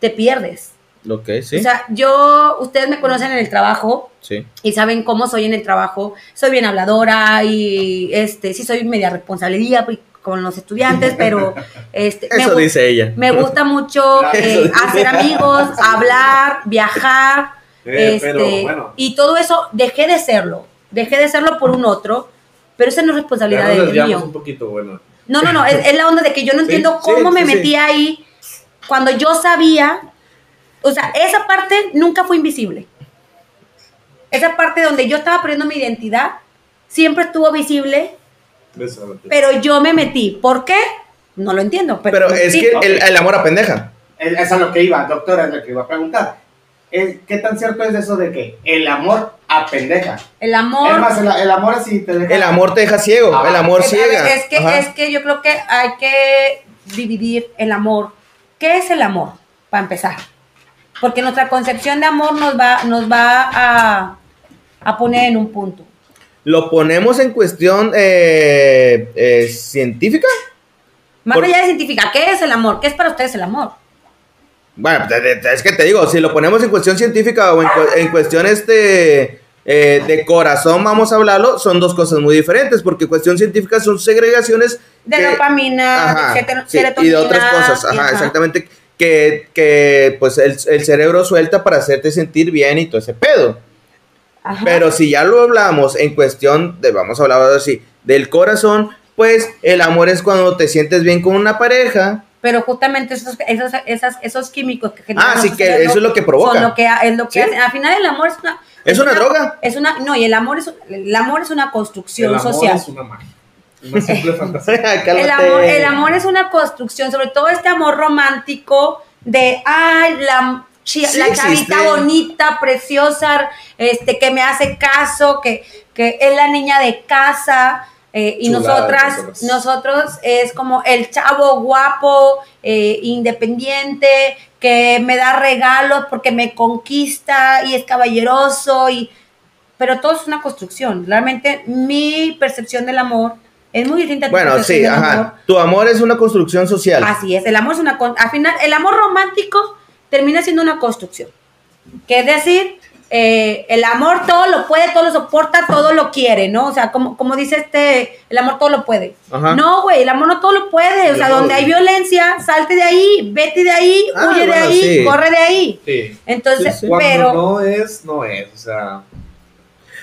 te pierdes. Ok, sí. O sea, yo, ustedes me conocen en el trabajo, sí. y saben cómo soy en el trabajo. Soy bien habladora y este sí soy media responsabilidad con los estudiantes, pero este me Eso gu- dice ella. me gusta mucho eh, hacer amigos, hablar, viajar, Eh, este, pero bueno. y todo eso dejé de serlo, dejé de serlo por un otro, pero esa no es responsabilidad de un mío. poquito, bueno. No, no, no, es, es la onda de que yo no Sí, entiendo sí, cómo me sí, sí. metí ahí cuando yo sabía, o sea, esa parte nunca fue invisible. Esa parte donde yo estaba perdiendo mi identidad siempre estuvo visible, pero yo me metí. ¿Por qué? No lo entiendo. Pero, Pero es sí. que el, el amor apendeja. Es, es a lo que iba, doctora, es lo que iba a preguntar. Es- ¿Qué tan cierto es eso de que el amor apendeja? el amor... Es más, el, el amor así te deja... El amor te deja ciego. Ah, el amor Es, ciega. es que, Ajá. es que yo creo que hay que dividir el amor. ¿Qué es el amor? Para empezar. Porque nuestra concepción de amor nos va, nos va a, a poner en un punto. Lo ponemos en cuestión eh, eh, científica. Más Por- allá de científica, ¿qué es el amor? ¿Qué es para ustedes el amor? Bueno, te- es que te digo, si lo ponemos en cuestión científica o en, en cuestión este, eh, de corazón, vamos a hablarlo, son dos cosas muy diferentes, porque cuestión científica son segregaciones De que- dopamina, Ajá, de sí, y de otras cosas, ajá, ajá. exactamente, que, que pues el, el cerebro suelta para hacerte sentir bien y todo ese pedo. Ajá. Pero si ya lo hablamos en cuestión de, vamos a hablar ahora sí, del corazón, pues el amor es cuando te sientes bien con una pareja. Pero justamente esos, esos, esas- esos químicos que generan Ah, sí, que cerebro eso es lo que provoca. Lo que, es lo que Sí. Al final el amor es una... Es una droga. Es una, no, y el amor es, el amor es una construcción El amor social. es una magia. Una simple fantasía. El amor, el amor es una construcción, sobre todo este amor romántico de, ay, la, chi- Sí la existe. chavita bonita, preciosa, este, que me hace caso, que, que es la niña de casa, eh, y Chulada nosotras, nosotros es como el chavo guapo, eh, independiente, que me da regalos porque me conquista y es caballeroso, y, pero todo es una construcción. Realmente mi percepción del amor es muy distinta a tu Bueno, sí, del amor. ajá. Tu amor es una construcción social. Así es, el amor es una... Al final, el amor romántico termina siendo una construcción. Que es decir, eh, el amor todo lo puede, todo lo soporta, todo lo quiere, ¿no? O sea, como, como dice este, el amor todo lo puede. Ajá. No, güey, el amor no todo lo puede. O sea, Yo- donde hay violencia, salte de ahí, vete de ahí, Ah, huye de ahí, sí. corre de ahí. Sí. Entonces, Sí, sí. Cuando pero, no es, no es. O sea,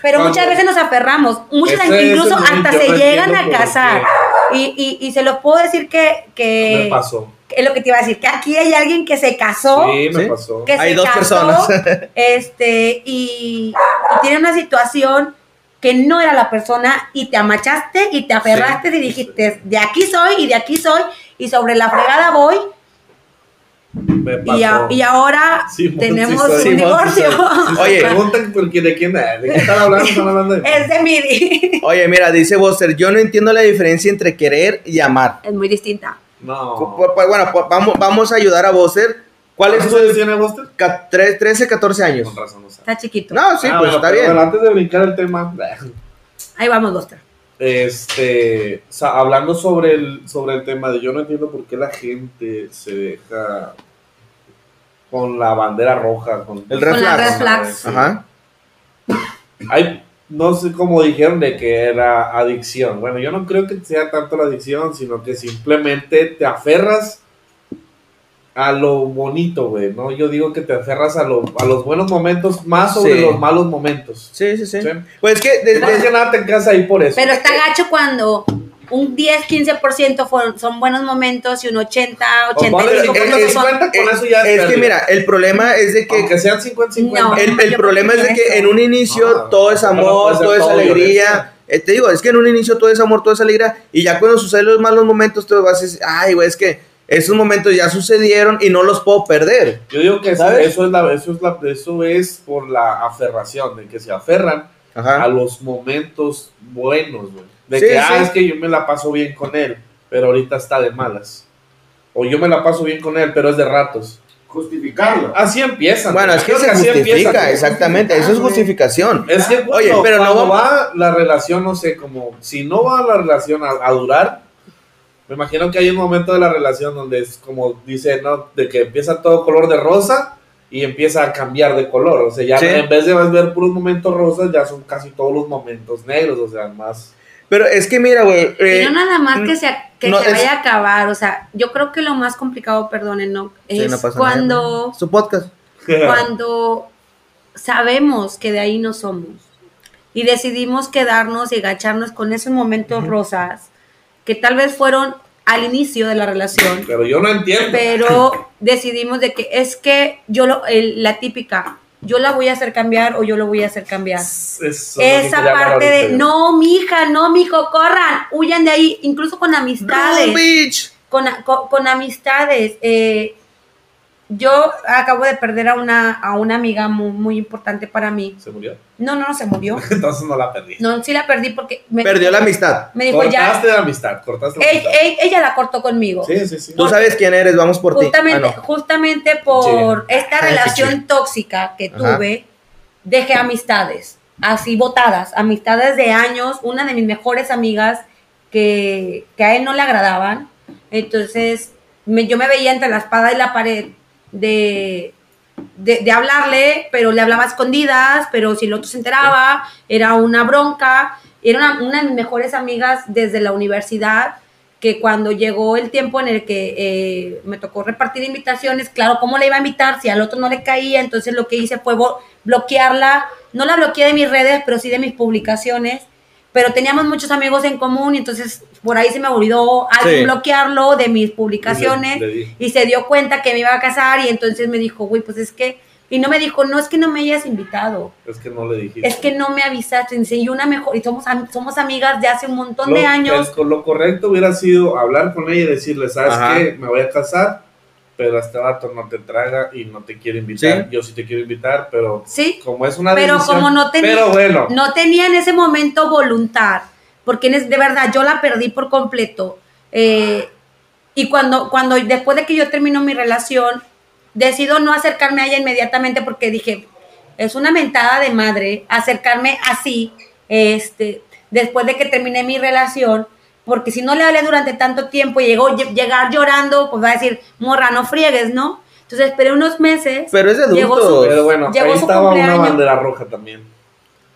pero cuando- muchas veces nos aferramos. Muchas Ese es incluso hasta se llegan a casar. Y, y, y se los puedo decir que, que me pasó. Es lo que te iba a decir, que aquí hay alguien que se casó, Sí, me ¿Sí? pasó. que Hay se dos casó, personas. este, y, y tiene una situación que no era la persona y te amachaste y te aferraste y dijiste, de aquí soy y de aquí soy y sobre la fregada voy Me pasó. y, a- y ahora Simón, tenemos sí un divorcio. Se Oye. preguntan por qué- de quién es, de qué están hablando, están hablando de es de Midi. Oye, mira, dice Buster, yo no entiendo la diferencia entre querer y amar. Es muy distinta. No. Pu- pu- Bueno, pu- vamos, vamos a ayudar a Buster. ¿Cuál es tu ¿Cuántos años tiene Buster? ca- tre- 13, 14 años? Con razón, no sé. Está chiquito. No, sí, Ah, pues bueno, está bien. bueno, antes de brincar el tema, Ahí vamos, Buster. este, o sea, hablando sobre el, sobre el tema de yo no entiendo por qué la gente se deja con la bandera roja, con El red Con la flags. red flags. Sí. Ajá. Hay, no sé cómo dijeron de que era adicción. Bueno, yo no creo que sea tanto la adicción, sino que simplemente te aferras a lo bonito, güey, ¿no? Yo digo que te aferras a, lo, a los buenos momentos más sobre Sí. los malos momentos. Sí, sí, sí. Sí. Pues es que desde, nada te casas ahí por eso. Pero está gacho cuando un 10, 15% fueron, son buenos momentos y un 80, O ponle 85% 50, son... 50, con eso ya es que mira, el problema es de que Aunque sean 50-50. No. el, el yo problema es de que en un inicio Ah, todo es amor, todo es todo alegría. Eh, te digo, es que en un inicio todo es amor, todo es alegría. Y ya cuando suceden los malos momentos, tú vas a decir, ay, güey, es que esos momentos ya sucedieron y no los puedo perder. Yo digo que eso, ¿Sabes? eso es la, eso es la, eso es por la aferración, de que se aferran a los momentos buenos, güey. De Sí, que, ah, es que yo me la paso bien con él, pero ahorita está de malas. O yo me la paso bien con él, pero es de ratos. Justificarlo. Así empiezan. Bueno, es que se justifica, exactamente. Eso es justificación. Es que Oye, pero no va la relación, no sé, como si no va la relación a, a durar, me imagino que hay un momento de la relación donde es como dice, ¿no? De que empieza todo color de rosa y empieza a cambiar de color. O sea, ya Sí. en vez de ver puros momentos rosas, ya son casi todos los momentos negros, o sea, más. Pero es que mira, güey. Y eh, no nada más que se, que no, se es- vaya a acabar, o sea, yo creo que lo más complicado, perdonen, ¿no? sí, Es no pasa cuando, nada. Su podcast. cuando sabemos que de ahí no somos y decidimos quedarnos y agacharnos con esos momentos rosas que tal vez fueron al inicio de la relación, Pero yo no entiendo. pero decidimos de que es que yo lo, el- la típica, yo la voy a hacer cambiar o yo lo voy a hacer cambiar. Eso Esa parte de no, mija, no, mijo, corran, huyan de ahí, incluso con amistades con, con, con amistades. eh, yo acabo de perder a una, a una amiga muy, muy importante para mí. ¿Se murió? No, no, no se murió. Entonces no la perdí. No, sí la perdí porque me, Perdió la amistad. me dijo ya. cortaste la amistad, cortaste la amistad. ella la cortó conmigo. Sí, sí, sí. Tú sabes quién eres, vamos por ti. Justamente, Ah, no. justamente por esta Ay, relación tóxica que Ajá. tuve, dejé amistades, así botadas, amistades de años, una de mis mejores amigas que, que a él no le agradaban. Entonces, me- yo me veía entre la espada y la pared de, de, hablarle, pero le hablaba a escondidas, pero si el otro se enteraba, era una bronca. Era una, de mis mejores amigas desde la universidad, que cuando llegó el tiempo en el que eh, me tocó repartir invitaciones, claro, ¿cómo le iba a invitar si al otro no le caía? Entonces lo que hice fue bloquearla, no la bloqueé de mis redes, pero sí de mis publicaciones, pero teníamos muchos amigos en común y entonces por ahí se me olvidó alguien Sí. bloquearlo de mis publicaciones Le- le di. y se dio cuenta que me iba a casar y entonces me dijo, güey, pues es que, y no me dijo, no es que no me hayas invitado, Es que no le dijiste. es que no me avisaste, y una mejor, y somos, am- somos amigas de hace un montón lo, de años. el- lo correcto hubiera sido hablar con ella y decirle, ¿sabes Ajá. qué? Me voy a casar, pero este vato no te traga y no te quiere invitar. Sí. Yo sí te quiero invitar, pero Sí, como es una pero decisión- como no tenía, Pero bueno, no tenía en ese momento voluntad, porque de verdad yo la perdí por completo. eh, y cuando, cuando después de que yo termino mi relación, decido no acercarme a ella inmediatamente porque dije, es una mentada de madre acercarme así, este, después de que terminé mi relación, porque si no le hablé durante tanto tiempo y llegó lle- llegar llorando, pues va a decir, morra, no friegues, ¿no? Entonces esperé unos meses. Pero es de Llegó pero bueno, Llegó ahí su estaba una bandera roja también.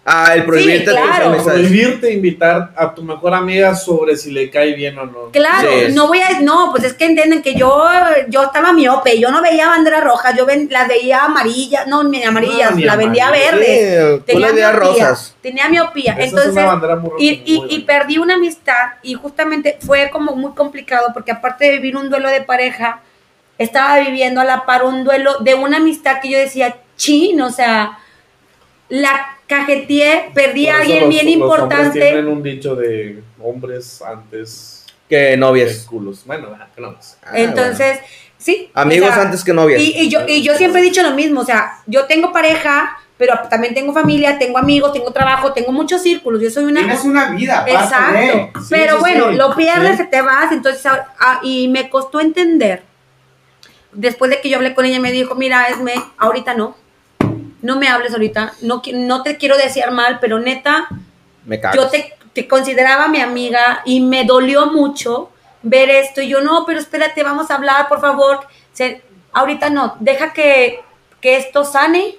Ah, el prohibirte Sí, claro. Prohibirte invitar a tu mejor amiga sobre si le cae bien o no. Claro, Sí. no voy a, no, pues es que entienden que yo, yo estaba miope, yo no veía bandera roja, yo ven, las veía amarillas, no, ni amarillas, No, ni la vendía verde. Sí, veías miopía, rosas. Tenía miopía. Esa es Entonces, muy y, muy y, perdí una amistad y justamente fue como muy complicado porque aparte de vivir un duelo de pareja, estaba viviendo a la par un duelo de una amistad que yo decía, chin, o sea, la cajeteé, perdí Por a alguien los- bien los hombres importante. tienen un dicho de hombres antes Que que novias. culos. Bueno, que. Ah, Entonces, sí. Amigos o sea, antes que novias. Y, y yo, y yo siempre he dicho lo mismo, o sea, yo tengo pareja, pero también tengo familia, tengo amigos, tengo trabajo, tengo muchos círculos, yo soy una... Tienes una vida. Exacto. Sí, pero sí, bueno, sí. lo pierdes, Sí. se te vas, entonces, ah, ah, y me costó entender, después de que yo hablé con ella, me dijo, mira, Esme, ahorita no, no me hables ahorita, no, no te quiero desear mal, pero neta, Me cagas. yo te, te consideraba mi amiga y me dolió mucho ver esto. Y yo, no, pero espérate, vamos a hablar, por favor. Se- ahorita no, deja que, que esto sane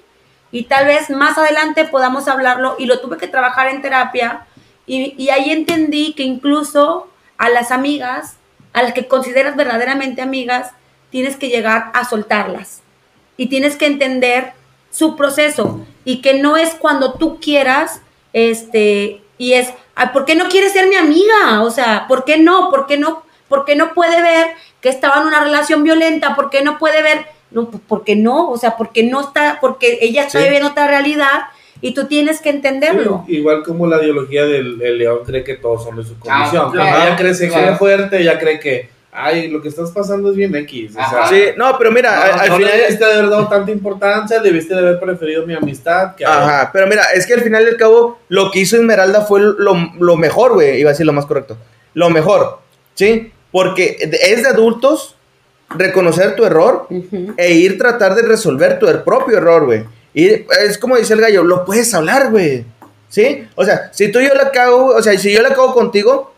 y tal vez más adelante podamos hablarlo. Y lo tuve que trabajar en terapia. Y, y ahí entendí que incluso a las amigas, a las que consideras verdaderamente amigas, tienes que llegar a soltarlas y tienes que entender su proceso y que no es cuando tú quieras, este, y es, "Ay, ¿por qué no quieres ser mi amiga? O sea, ¿por qué no? ¿Por qué no? ¿Por qué no puede ver que estaba en una relación violenta? ¿Por qué no puede ver? No, pues, ¿por qué no? O sea, porque no está, porque ella está Sí. viviendo otra realidad y tú tienes que entenderlo. Igual como la ideología del el león cree que todos son de su condición. Ah, claro, ella crece claro. cree fuerte, ella cree que, ay, lo que estás pasando es bien X. O sea. Sí, no, pero mira, no, al, al no final. le debiste de haber dado tanta importancia, debiste de haber preferido mi amistad que Ajá, pero mira, es que al final del cabo, lo que hizo Esmeralda fue lo, lo mejor, güey. Iba a decir lo más correcto. Lo mejor, ¿sí? Porque es de adultos reconocer tu error e ir tratar de resolver tu er- propio error, güey. Y es como dice el gallo, lo puedes hablar, güey. ¿Sí? O sea, si tú y yo la cago, o sea, si yo la cago contigo,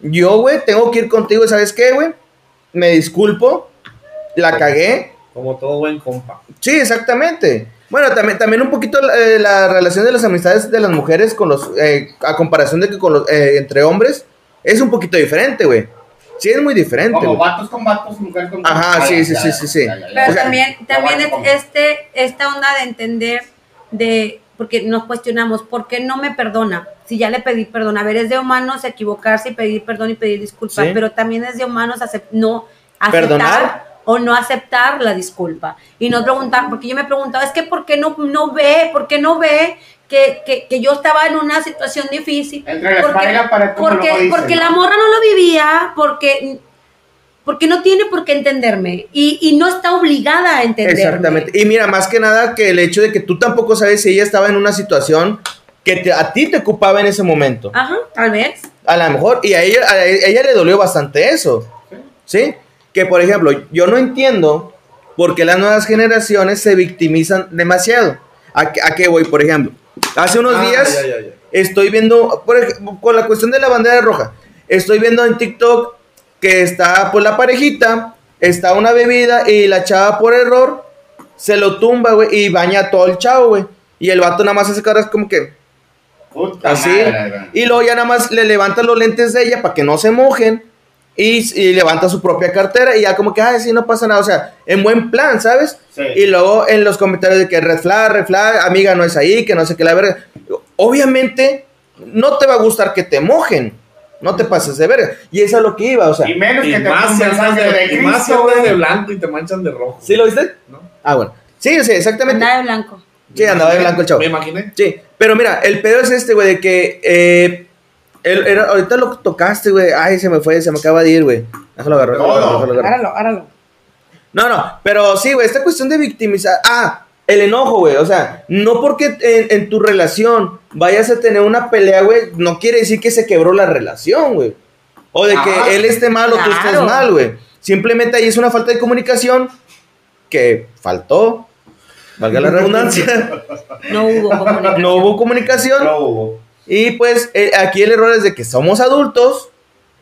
yo, güey, tengo que ir contigo, ¿sabes qué, güey? Me disculpo, la cagué, como todo buen compa. Sí, exactamente. Bueno, también, también un poquito eh, la relación de las amistades de las mujeres con los, eh, a comparación de que con los, eh, entre hombres, es un poquito diferente, güey. Sí, es muy diferente. Como güey. vatos con vatos, mujer con Ajá, Ah, sí, ya, sí, ya, sí, ya, sí, sí. ya, ya, ya. Pero O sea, también, también este, esta onda de entender de, porque nos cuestionamos, ¿por qué no me perdona? Si ya le pedí perdón, a ver, es de humanos equivocarse y pedir perdón y pedir disculpas, Sí. pero también es de humanos acep- no aceptar Perdonar. o no aceptar la disculpa. Y no preguntar, porque yo me preguntaba, es que ¿por qué no, no ve? ¿Por qué no ve que, que, que yo estaba en una situación difícil? Entre la Porque- como porque, porque la morra no lo vivía, porque, porque no tiene por qué entenderme y, y no está obligada a entenderme. Exactamente. Y mira, más que nada que el hecho de que tú tampoco sabes si ella estaba en una situación que te- a ti te ocupaba en ese momento. Ajá, tal vez. A lo mejor, y a ella, a ella le dolió bastante eso. ¿Sí? Que por ejemplo, yo no entiendo por qué las nuevas generaciones se victimizan demasiado. ¿A, qué- a qué voy, por ejemplo? Hace unos Ah, días ya, ya, ya. estoy viendo, por ejemplo, con la cuestión de la bandera roja, estoy viendo en TikTok que está pues la parejita, está una bebida y la chava por error se lo tumba, güey, y baña todo el chavo, güey. Y el vato nada más hace caras como que Puta así. madre. Y luego ya nada más le levanta los lentes de ella para que no se mojen. Y, y levanta su propia cartera y ya como que, ay, sí, no pasa nada. O sea, en buen plan, ¿sabes? Sí. Y luego en los comentarios de que red flag, red flag, amiga no es ahí, que no sé qué la verga. Obviamente no te va a gustar que te mojen. No te pases de verga. Y eso es lo que iba, o sea. Y menos Y que te más, de, de y más Cristo, de blanco y te manchan de rojo. ¿Sí lo viste? ¿No? Ah, bueno. Sí, sí, exactamente. Andaba de blanco. Sí, andaba de blanco el chavo. Me imaginé. Sí, pero mira, el pedo es este, güey, de que eh, el- era- ahorita lo tocaste, güey. Ay, se me fue, se me acaba de ir, güey. Déjalo agarrar, déjalo agarrar. Áralo, áralo. No, no, pero sí, güey, esta cuestión de victimizar. Ah, el enojo, güey. O sea, no porque en, en tu relación vayas a tener una pelea, güey, no quiere decir que se quebró la relación, güey. O de que Ah, él esté mal o tú estés mal, güey. Simplemente ahí es una falta de comunicación que faltó. Valga la redundancia. No hubo comunicación. no hubo comunicación. No hubo. Y pues eh, aquí el error es de que somos adultos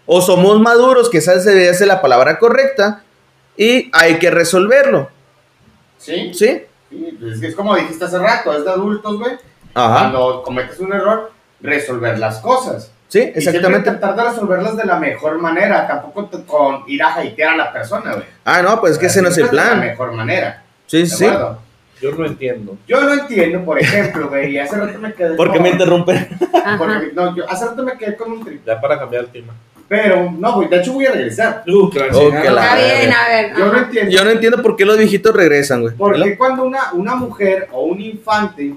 o somos maduros, que esa debería ser la palabra correcta, y hay que resolverlo. ¿Sí? ¿Sí? Sí, pues, es como dijiste hace rato, es de adultos, güey. Ajá. Cuando cometes un error, resolver las cosas. Sí, Y exactamente. tratar de resolverlas de la mejor manera, tampoco te- con ir a hatear a la persona, güey. Ah, no, pues es que ese no es el Siempre De la plan. mejor manera. Sí, ¿de sí. acuerdo? Yo no entiendo. Yo no entiendo, por ejemplo, güey, y hace rato me quedé ¿Por qué con- me interrumpen? Porque- no, yo hace rato me quedé con un trip. Ya para cambiar el tema. Pero, no, güey, de hecho voy a regresar. Uh, Oh, que la- Está bien, a ver. Yo no entiendo. Yo no entiendo por qué los viejitos regresan, güey. ¿Por qué cuando una, una mujer o un infante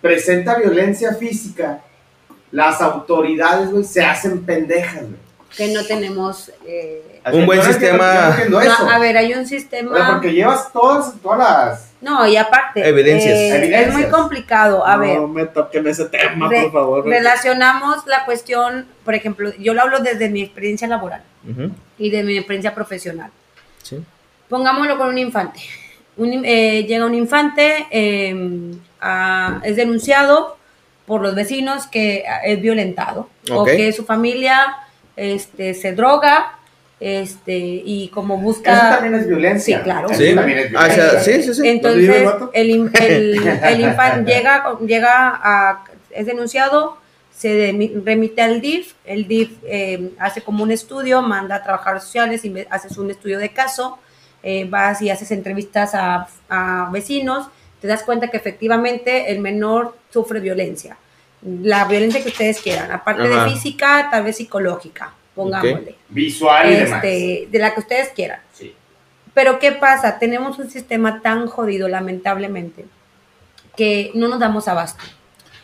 presenta violencia física, las autoridades, güey, se hacen pendejas, güey? Que no tenemos. eh, Un buen sistema- no a ver, hay un sistema. porque llevas todas, todas las... No, y aparte. Evidencias. eh, Evidencias. Es muy complicado. A ver. No me toquen ese tema, Re- por favor. Relacionamos la cuestión, por ejemplo, yo lo hablo desde mi experiencia laboral y de mi experiencia profesional. sí. Pongámoslo con un infante. Un eh, llega un infante, eh, a- es denunciado por los vecinos que ah, es violentado o que su familia este, se droga este, y como Eso busca... también es violencia. Sí, claro. Eso Sí. también es Ah, o violencia. sea, sí, sí, sí. ¿Dónde vive el Entonces, el, el, el infante llega, llega a, es denunciado, se remite al DIF, el DIF eh, hace como un estudio, manda a trabajadores sociales, inve- hace un estudio de caso, eh, vas y haces entrevistas a, a vecinos, te das cuenta que efectivamente el menor sufre violencia. La violencia que ustedes quieran, aparte Ajá. de física, tal vez psicológica, pongámosle. Visual y demás. Este, de la que ustedes quieran. Sí. Pero ¿qué pasa? Tenemos un sistema tan jodido, lamentablemente, que no nos damos abasto.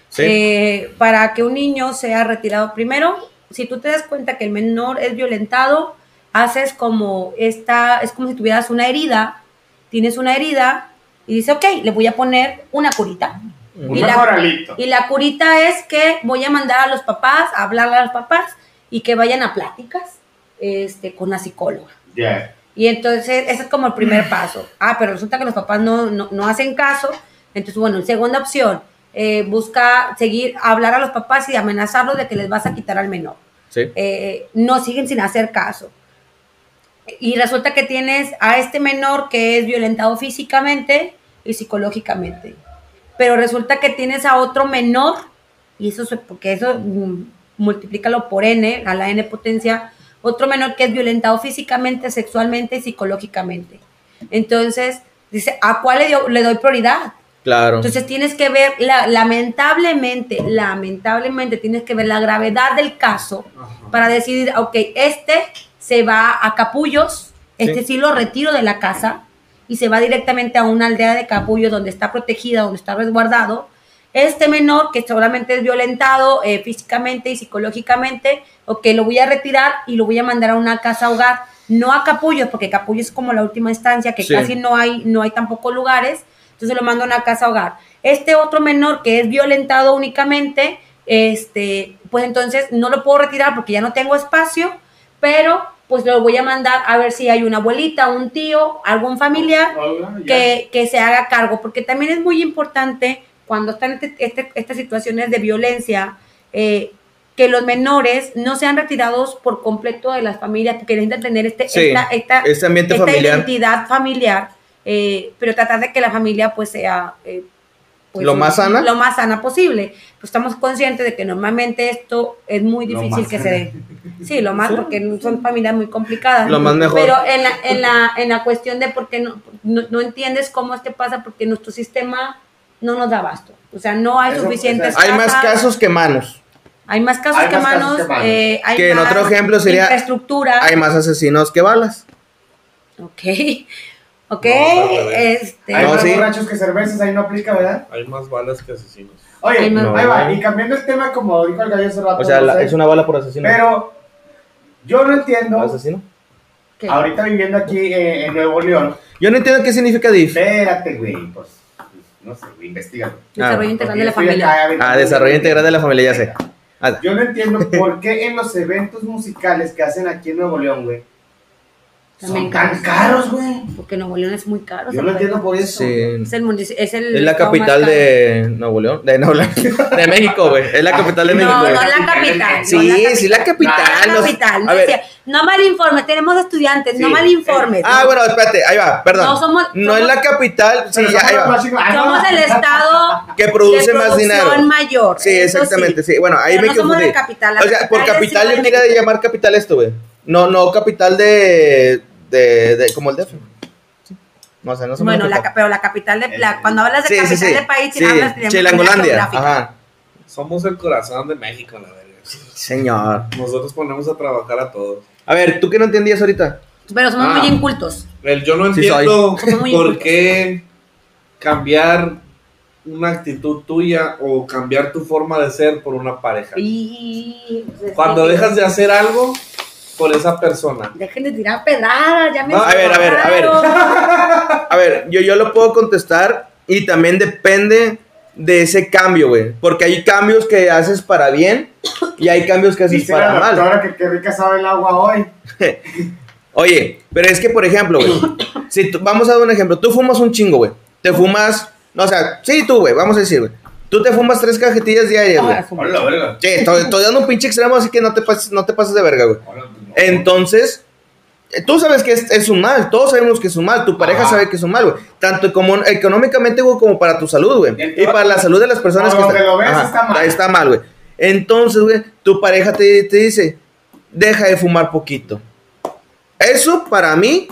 Sí. Eh, para que un niño sea retirado, primero, si tú te das cuenta que el menor es violentado, haces como esta, es como si tuvieras una herida, tienes una herida y dices, ok, le voy a poner una curita. Un Y la-. Y la curita es que voy a mandar a los papás, a hablarle a los papás y que vayan a pláticas este, con la psicóloga. Ya. Y entonces, ese es como el primer paso. Ah, pero resulta que los papás no, no, no hacen caso. Entonces, bueno, segunda opción, eh, busca seguir, hablar a los papás y amenazarlos de que les vas a quitar al menor. Sí. Eh, no siguen sin hacer caso. Y resulta que tienes a este menor que es violentado físicamente y psicológicamente. Pero resulta que tienes a otro menor, y eso es porque eso mm, multiplícalo por n, a la n potencia, otro menor que es violentado físicamente, sexualmente y psicológicamente. Entonces, dice, ¿a cuál le, dio- le doy prioridad? Claro. Entonces tienes que ver, la- lamentablemente, lamentablemente tienes que ver la gravedad del caso para decidir, ok, este se va a Capullos, este sí. lo retiro de la casa y se va directamente a una aldea de Capullos donde está protegida, donde está resguardado. Este menor que seguramente es violentado eh, físicamente y psicológicamente, ok, lo voy a retirar y lo voy a mandar a una casa hogar, no a Capullos, porque Capullos es como la última instancia, que Sí. casi no hay, no hay tampoco lugares, entonces lo mando a una casa hogar. Este otro menor que es violentado únicamente, este, pues entonces no lo puedo retirar porque ya no tengo espacio, pero pues lo voy a mandar a ver si hay una abuelita, un tío, algún familiar Hola, que, que se haga cargo, porque también es muy importante cuando están este- este- estas situaciones de violencia, eh, que los menores no sean retirados por completo de las familias, porque necesitan tener este, Sí, esta, esta- este ambiente esta familiar. identidad familiar, eh, pero tratar de que la familia pues sea... eh, pues, ¿Lo más sana? Lo más sana posible. Pues estamos conscientes de que normalmente esto es muy difícil que se dé. Sí, lo más, porque son familias muy complicadas. Lo más mejor. Pero en la, en la, en la cuestión de por qué no, no, no entiendes cómo es que pasa, porque nuestro sistema no nos da abasto. O sea, no hay Eso- suficientes Hay más casos que manos. Hay más casos, Hay que, más casos manos, que manos. eh, hay Que en más otro ejemplo sería- infraestructura. Hay más asesinos que balas. Ok. Ok. No, este, Hay No, más sí. borrachos que cervezas, ahí no aplica, ¿verdad? Hay más balas que asesinos. Oye, Hay ahí va, y cambiando el tema, como dijo el gallo hace rato, O sea, no la- sé, es una bala por asesino. pero yo no entiendo, ¿Asesino? ¿qué? ahorita viviendo aquí eh, en Nuevo León, Yo no entiendo qué significa DIF. espérate, güey, pues, no sé, güey, investigalo. Desarrollo Ah, integral de la familia. Ah, desarrollo integral de la familia, ya sé. Ah, Yo no entiendo por qué en los eventos musicales que hacen aquí en Nuevo León, güey, son tan caros. caros, güey. Porque Nuevo León es muy caro. Yo no Zapato. entiendo por eso. sí. Es el, es el Es la capital de Nuevo León. De Nuevo León. De México, güey. Es la capital de No, México, No, no la capital. Sí, no la sí, la capital. No, la capital. No, a ver. decía, no mal informe, tenemos estudiantes, no Sí, mal informes. Ah, bueno, espérate, ahí va, perdón. No, somos- No es somos- la capital, sí, ya, somos ahí va. Ah, no. Somos el estado Que produce de más dinero. mayor. Sí, exactamente, sí. Bueno, ahí Pero me no somos confundí. de capital, la o sea, por capital es capital yo de quería llamar capital esto, güey. No, no capital de, de, de como el DF. Sí. No sé, no somos Bueno, la, capital. pero la capital de la, cuando hablas de Sí, sí, capital sí. de país, Sí, hablas de Chilangolandia. Ajá. Somos el corazón de México, la verga. Señor. Nosotros ponemos a trabajar a todos. A ver, ¿tú qué no entendías ahorita? Pero somos Ah. muy incultos. El yo no Sí entiendo por qué cambiar una actitud tuya o cambiar tu forma de ser por una pareja. Y pues, Cuando sí, dejas de hacer algo por esa persona. Dejen de tirar pedradas, ya me No, a ver, a ver, a ver. A ver, yo, yo lo puedo contestar y también depende de ese cambio, güey. Porque hay cambios que haces para bien y hay cambios que haces Dice para la mal. doctora que qué rica sabe el agua hoy. Oye, pero es que, por ejemplo, güey, si tú- vamos a dar un ejemplo, tú fumas un chingo, güey. Te fumas, no, o sea, sí, tú, güey, vamos a decir, güey. Tú te fumas tres cajetillas diarias, güey. Hola, verga. Sí, estoy, estoy dando un pinche extremo, así que no te pases, no te pases de verga, güey. Entonces, tú sabes que es, es un mal, todos sabemos que es un mal, tu pareja Ajá. sabe que es un mal, güey. Tanto como económicamente, güey, como para tu salud, güey. Y para la salud de las personas que donde están- lo ves, Ajá, está mal. Está mal, güey. Entonces, güey, tu pareja te, te dice, deja de fumar poquito. Eso para mí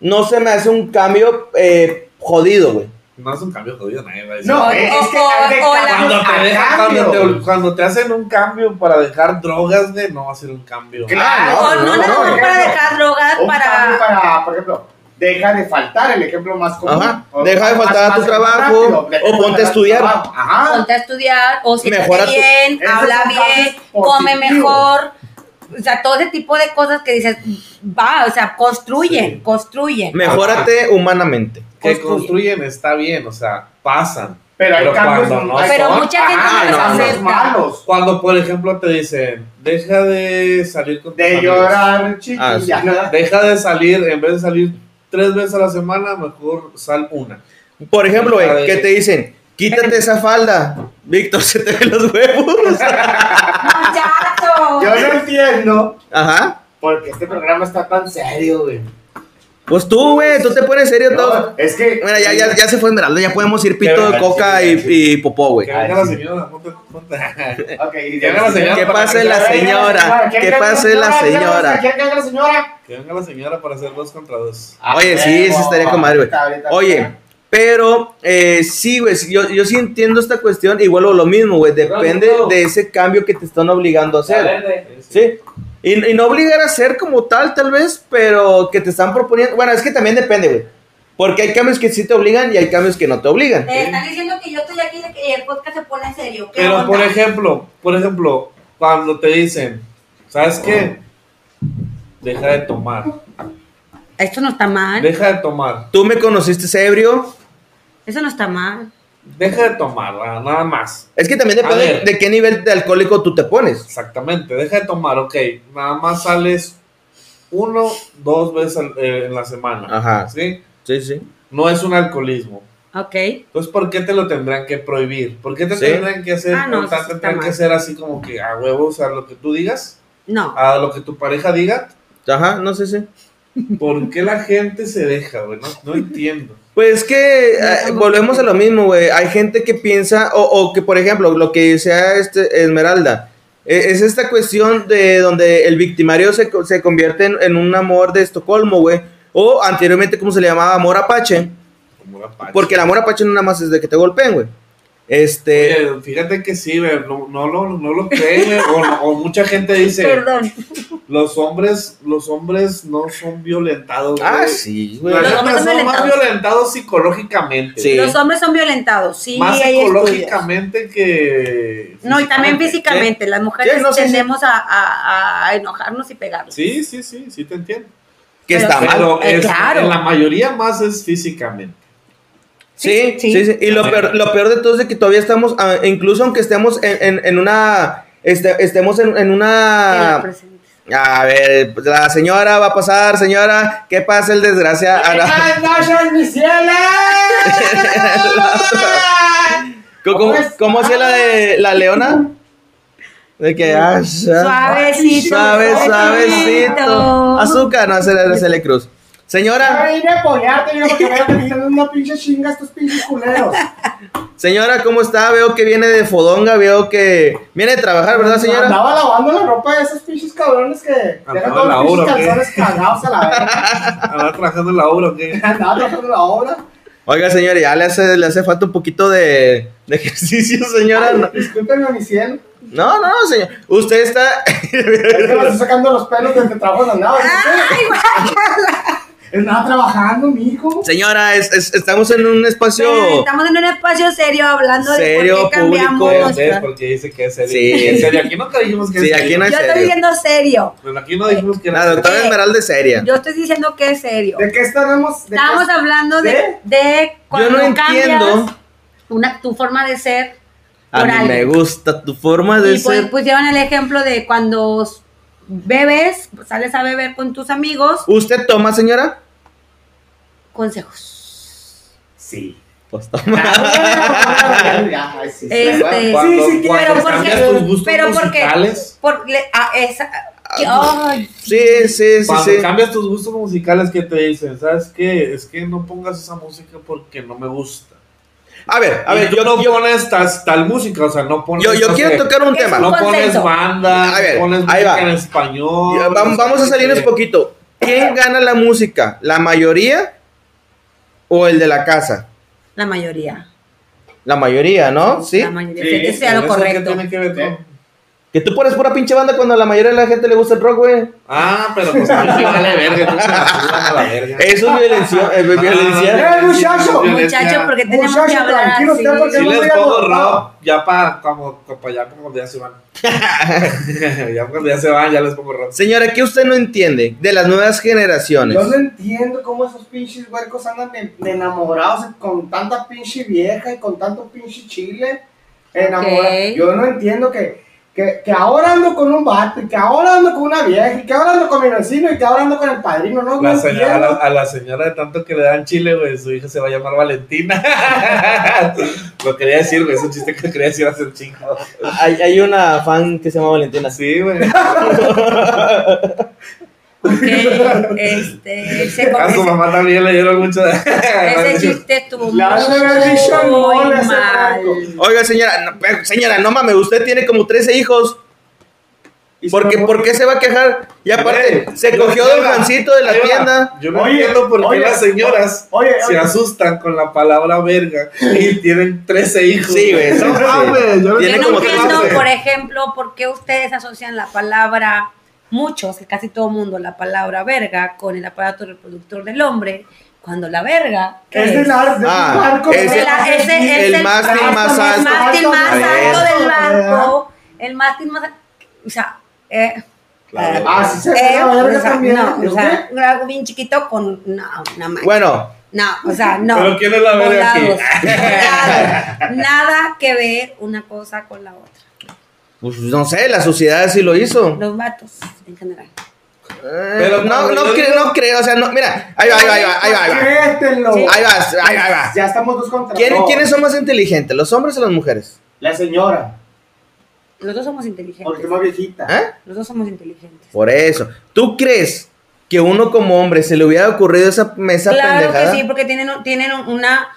no se me hace un cambio eh, jodido, güey. No es un cambio jodido, nadie va a decir. No, es, es que o- de o Cuando te, cuando, te, cuando te hacen un cambio para dejar drogas, güey, no va a ser un cambio. Claro, O no, no, nada no, para dejar drogas, Un cambio para... para, por ejemplo, deja de faltar, el ejemplo más común. Ajá, deja de más- faltar a tu trabajo, rápido, de o ponte a estudiar. Ajá. ponte a estudiar, o si Mejora tu- bien, habla bien, come mejor. O sea, todo ese tipo de cosas que dices, va, o sea, construyen, Sí. construyen. Mejórate humanamente. Que construye. construyen está bien, o sea, pasan. Pero hay Pero cambios cuando no hay- Pero son- mucha gente Ajá, no los cambios acepta. malos. Cuando, por ejemplo, te dicen, deja de salir con De llorar, chiquilla. Ah, sí. ¿no? Deja de salir, en vez de salir tres veces a la semana, mejor sal una. Por ejemplo, güey, Deja de- que te dicen, quítate esa falda. Víctor, se te ven los huevos. ¡Muchacho! Yo no entiendo Ajá. por qué este programa está tan serio, güey. Pues tú, güey, tú te pones serio todo. Es que. Mira, ya, ya, ya se fue Esmeralda, ya podemos ir pito de coca y, y popó, güey. Que venga la sí. señora, ponte, ponte. Ok, y Que la señora Que para pase la señora, que pase la señora. ¿Quién que venga la señora? Que venga la señora para hacer dos contra dos. Oye, sí, eso estaría con madre, güey. Oye, pero eh, sí, güey, sí, yo, yo sí entiendo esta cuestión y vuelvo lo mismo, güey. Depende de ese cambio que te están obligando a hacer. Sí. Y, y no obligar a hacer como tal, tal vez, pero que te están proponiendo. Bueno, es que también depende, güey. Porque hay cambios que sí te obligan y hay cambios que no te obligan. Te están diciendo que yo estoy aquí y el podcast se pone serio. ¿Qué Pero onda? por ejemplo, por ejemplo, cuando te dicen, ¿sabes qué? Deja de tomar. Esto no está mal. Deja de tomar. Tú me conociste ebrio. Eso no está mal. Deja de tomar, ah, nada más. Es que también depende ver. de qué nivel de alcohólico tú te pones. Exactamente, deja de tomar, ok. Nada más sales uno, dos veces al- eh, en la semana. Ajá. ¿Sí? Sí, sí. No es un alcoholismo. Ok. Entonces, ¿por qué te lo tendrán que prohibir? ¿Por qué te Sí. tendrán que hacer? Ah, no, sí está tendrán que mal. ser así como que a huevos, a lo que tú digas, No. a lo que tu pareja diga. Ajá, no sé si. ¿Por qué la gente se deja, güey? No, no entiendo. Pues que eh, No, no, volvemos a lo mismo, güey. Hay gente que piensa, o, o que por ejemplo, lo que sea este Esmeralda, eh, es esta cuestión de donde el victimario se, co- se convierte en, en un amor de Estocolmo, güey. O anteriormente, como se le llamaba, amor apache. Como la pacha. Porque el amor apache no nada más es de que te golpeen, güey. Este. Oye, fíjate que sí, no, no, lo- no lo creen, o, o mucha gente dice, Perdón. los hombres, los hombres no son violentados. ah, sí, güey. Los hombres son son más violentados. psicológicamente. Sí. Los hombres son violentados. Sí, Más hay estudios. psicológicamente que. No, y también físicamente. Las mujeres Sí, no, sí, sí. tendemos a, a- a enojarnos y pegarnos. Sí, sí, sí, sí te entiendo. Que Pero- está mal. Pero Eh, claro. en la mayoría más es físicamente. Sí, sí, Sí, sí. Y lo peor, lo peor de todo es de que todavía estamos, ah, incluso aunque estemos en, en- en una. este- estemos en, en una. A ver, la señora va a pasar, señora. ¿Qué pasa el desgracia? Ah, no. ¡Buenas noches, mi! ¿Cómo, ¿Cómo hacía la de la leona? De que. ah, Suavecito. Suave, suavecito. Azúcar, no, Celia Cruz. Señora, vine a apoyarte, mira, porque veo que te están dando una pinche chinga a estos pinches culeros. señora, ¿cómo está? Veo que viene de Fodonga, veo que viene de trabajar, ¿verdad, señora? Andaba lavando la ropa de esos pinches cabrones que dejan todos la los pinches calzones cagados a la verga. Andaba trabajando en la obra, ¿o qué? Andaba trabajando en la obra. Oiga, señora, ya le hace, le hace falta un poquito de, de ejercicio, señora. No, Discúlpenme, mi cielo. no, no, señor. Usted está. Es que me estoy sacando los pelos del que trabajo andaba. Andaba trabajando, mi hijo. Señora, es- es- estamos en un espacio. Estamos en un espacio serio hablando Serio, de por qué cambiamos público, nuestra- porque dice que es serio. Sí. En serio, aquí nunca dijimos que Sí, es aquí serio. no hay- Yo serio. estoy diciendo serio. Pero aquí no dijimos que era La doctora Eh, Esmeralda es seria. Yo estoy diciendo que es serio. ¿De qué estaremos? ¿De Estamos qué? hablando de, ¿De? de cuando Yo no entiendo. cambias una, tu forma de ser A mí me gusta tu forma de Y pues ser. pusieron el ejemplo de cuando bebes, sales a beber con tus amigos, ¿Usted toma, señora? consejos. Sí. Pues toma. Sí, sí. Este, Cuando, sí, sí, pero porque- cambias tus gustos pero porque- musicales, Por, le- a esa, que- ay, Sí, sí, sí, cuando sí. cambias tus gustos musicales que te dicen, ¿sabes qué? Es que no pongas esa música porque no me gusta. A ver, a ver, yo, no yo, pones tal, tal música, o sea, no pones. yo, yo quiero tocar un tema. No pones banda, A ver, no pones ahí música va. en español. Ya, Vamos, vamos a salirnos que- poquito. ¿quién gana la música? ¿La mayoría o el de la casa? La mayoría. La mayoría, ¿no? Sí. La mayoría. Sí, Sí, que sea lo ¿Eso qué correcto. tiene que ver con- Que tú pones pura pinche banda cuando a la mayoría de la gente le gusta el rock, güey. Ah, pero pues a mí me vale verga, me suban a la verga. Eso es violencia. es violencia. ¡Eh, muchacho! Muchacho, porque tenemos Muchacho, que hablar tranquilo, así. usted, porque no les pongo rock, ya para como, como como cuando ya se van. ya cuando ya se van, ya les pongo rock. Señora, ¿qué usted no entiende de las nuevas generaciones? Yo no entiendo cómo esos pinches huercos andan de, de enamorados con tanta pinche vieja y con tanto pinche chile. Enamora- Ok. Yo no entiendo que, que, que ahora ando con un vato y que ahora ando con una vieja y que ahora ando con mi vecino y que ahora ando con el padrino. No, La no señora, a, entiendo. la, a la señora de tanto que le dan chile, güey, su hija se va a llamar Valentina. Lo quería decir, güey, es un chiste que quería decir hace un chingo. Hay, hay una fan que se llama Valentina. Sí, güey. Este, se A su mamá también le dieron mucho de... ese chiste estuvo muy mal. Oiga, señora, no, señora, no mames, usted tiene como 13 hijos. Y ¿Por qué, me- por qué se va a quejar? Y aparte, se cogió del gancito de la tienda. Yo no Oye, entiendo por qué las señoras Oye, se oye, asustan con la palabra verga y tienen 13 hijos. Sí, güey, No yo no entiendo por ejemplo, por qué ustedes asocian la palabra, muchos, que casi todo mundo, la palabra verga con el aparato reproductor del hombre, cuando la verga ¿qué es del ar- de un Ah, barco. ese- De la- es el mástil más alto. El mástil más alto del barco. El mástil más O sea, eh, Claro. Ah, sí se ve eh, la verga o sea, también. No, o ¿yo sea, qué? algo bien chiquito con. No, una máquina. Bueno, No, o sea, no. ¿Pero quién es la verga aquí? Nada, nada que ver una cosa con la otra. Pues no sé, la sociedad sí lo hizo. Los vatos, en general. Eh, Pero no, no, creo, digo- no creo, o sea, no, mira, ahí va, ahí va, ahí va, ahí va. Ahí va. Sí. ahí va, ahí va, ahí va. Ya estamos dos contra ¿Quién- dos. ¿Quiénes son más inteligentes, los hombres o las mujeres? La señora, Los dos somos inteligentes. porque es más viejita. ¿Eh? Los dos somos inteligentes. Por eso. ¿Tú crees que uno como hombre se le hubiera ocurrido esa mesa Claro pendejada? que sí, porque tienen, tienen un- una.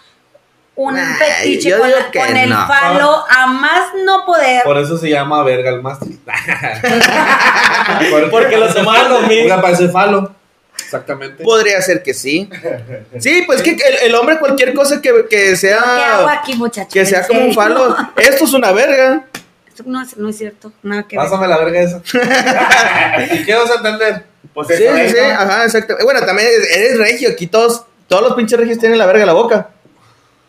Un Ay, fetiche con, la- el no. falo a más no poder. Por eso se llama verga el mástil. Porque lo tomaron los mismos. Porque parece falo. Exactamente. Podría ser que sí. Sí, pues que el, el hombre cualquier cosa que, que ¿Qué hago sea aquí, muchachos? que sea ¿En como un falo. Esto es una verga. Esto no, es- no es cierto. Nada que ver. Pásame la verga esa. ¿Y qué vas a entender? Pues Sí, sí, sí, ¿no? ajá, exacto. Bueno, también eres regio, aquí todos, todos los pinches regios tienen la verga en la boca.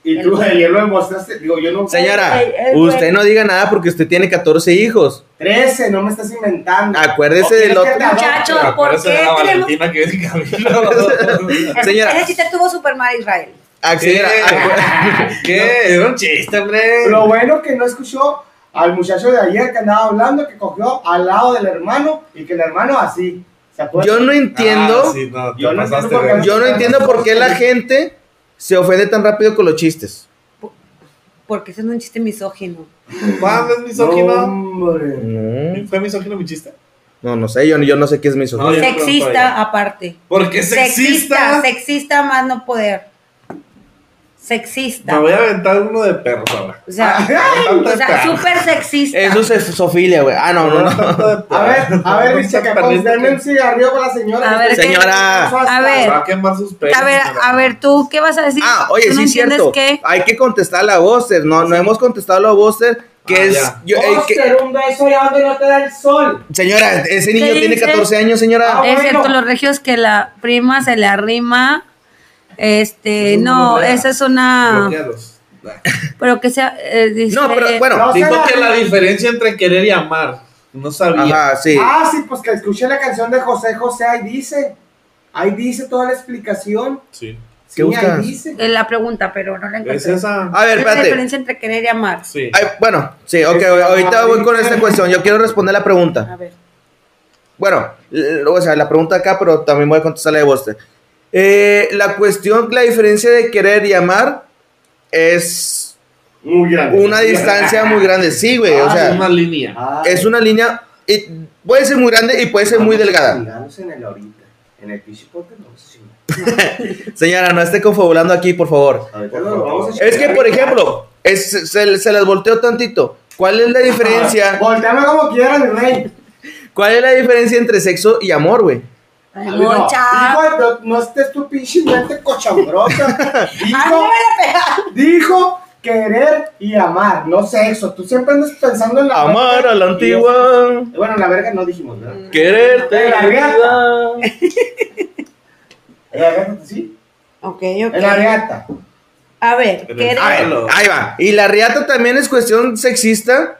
Y tú ayer lo demostraste. Digo, yo no. Señora, ey, usted güey. no diga nada porque usted tiene 14 hijos. 13, no me estás inventando. Acuérdese ¿O quieres del otro-? Muchacho, ¿por Acuérdese qué de la tenemos- Valentina que en camino. Señora. Ese chiste estuvo super mal, Israel. Ah, ¿Qué? ¿Qué? Era un chiste, hombre. Lo bueno que no escuchó al muchacho de ayer que andaba hablando, que cogió al lado del hermano y que el hermano así. ¿Se acuerdan? yo no entiendo, Ah, sí, no, Yo no entiendo yo no entiendo por qué la gente se ofende tan rápido con los chistes. Porque ese es un chiste misógino. ¿Cuándo es No, misógino? hombre. No, ¿Fue misógino mi chiste? no, no sé, yo, yo no sé qué es No, a Sexista, aparte. ¿Por qué sexista? Sexista, sexista más no poder. Sexista. Me voy a aventar uno de perros ahora. O sea, o sea, súper sexista. Eso es sofilia, güey. Ah, no, no, no. A ver, a ver, dice que Tanto pues, denme un cigarrillo para la señora. A ver, Señora. A ver. que Va a quemar sus pelos. A ver, a ver, tú, ¿qué vas a decir? Ah, oye, ¿Tú no sí es cierto. qué? Hay que contestarle a Buster. No, no hemos contestado a Buster. Que Ah, es. ya. yo- eh, que- un beso allá donde no te da el sol. señora, ese niño ¿Qué tiene dice? 14 años, señora. Ah, Es cierto, los regios que la prima se le arrima. Este, Eso no esa es una. Pero que sea. eh, dice- No, pero bueno. No, Dijo que la diferencia entre querer y amar. No sabía. Ajá, sí. Ah, sí, pues que escuché la canción de José José, ahí dice. Ahí dice toda la explicación. Sí. Sí, ¿Qué buscas? ahí dice. eh, la pregunta, pero no la ¿Es encontré. esa? A ver, ¿Cuál es espérate. diferencia entre querer y amar? Sí. Ay, bueno, sí, ok, Es- ahorita voy con esta cuestión. Yo quiero responder la pregunta. A ver. Bueno, o sea, la pregunta acá, pero también voy a contestar la de Buster. Eh, la cuestión, la diferencia de querer y amar es Muy grande. una distancia muy grande. Sí, güey, o Ah, sea, es una línea. Ah, es una línea, y puede ser muy grande y puede ser muy delgada. en el ahorita. En el. Señora, no esté confabulando aquí, por favor. Es que, por ejemplo, es- se, se les volteó tantito. ¿Cuál es la diferencia? Volteame como quieran, mi rey. ¿Cuál es la diferencia entre sexo y amor, güey? Ay, No. Hijo, no, estés tu pinche mente cochambrosa. Dijo, me dijo querer y amar, no sexo. Tú siempre andas pensando en la Amar a la antigua. eso- Bueno, la verga no dijimos, ¿verdad? Quererte. La vida. ¿En la reata, sí? Ok, ok. En la reata. A ver, En el ¿qué A ver, Claro. ahí va. Y la riata también es cuestión sexista.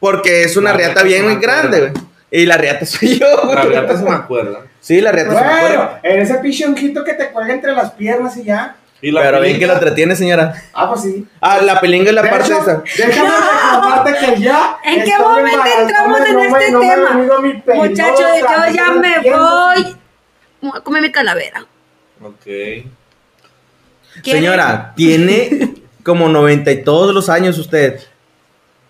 Porque es una La riata riata bien grande, güey. Y la riata soy yo, La güey. gata es una cuerda. Sí, la riata Bueno, cuerda. en ese pinche honguito que te cuelga entre las piernas y ya. Y la Pero bien que la entretiene, señora. Ah, pues sí. Ah, la pelinga es la De parte hecho, esa. Déjame recordarte que ya. ¿En qué estoy momento embarazada, entramos en no me- este no me tema? venido mi periodo, Muchachos, yo ya no me entiendo. voy. Voy a comer mi calavera. Ok. ¿Quieren? Señora, tiene como noventa y todos los años usted.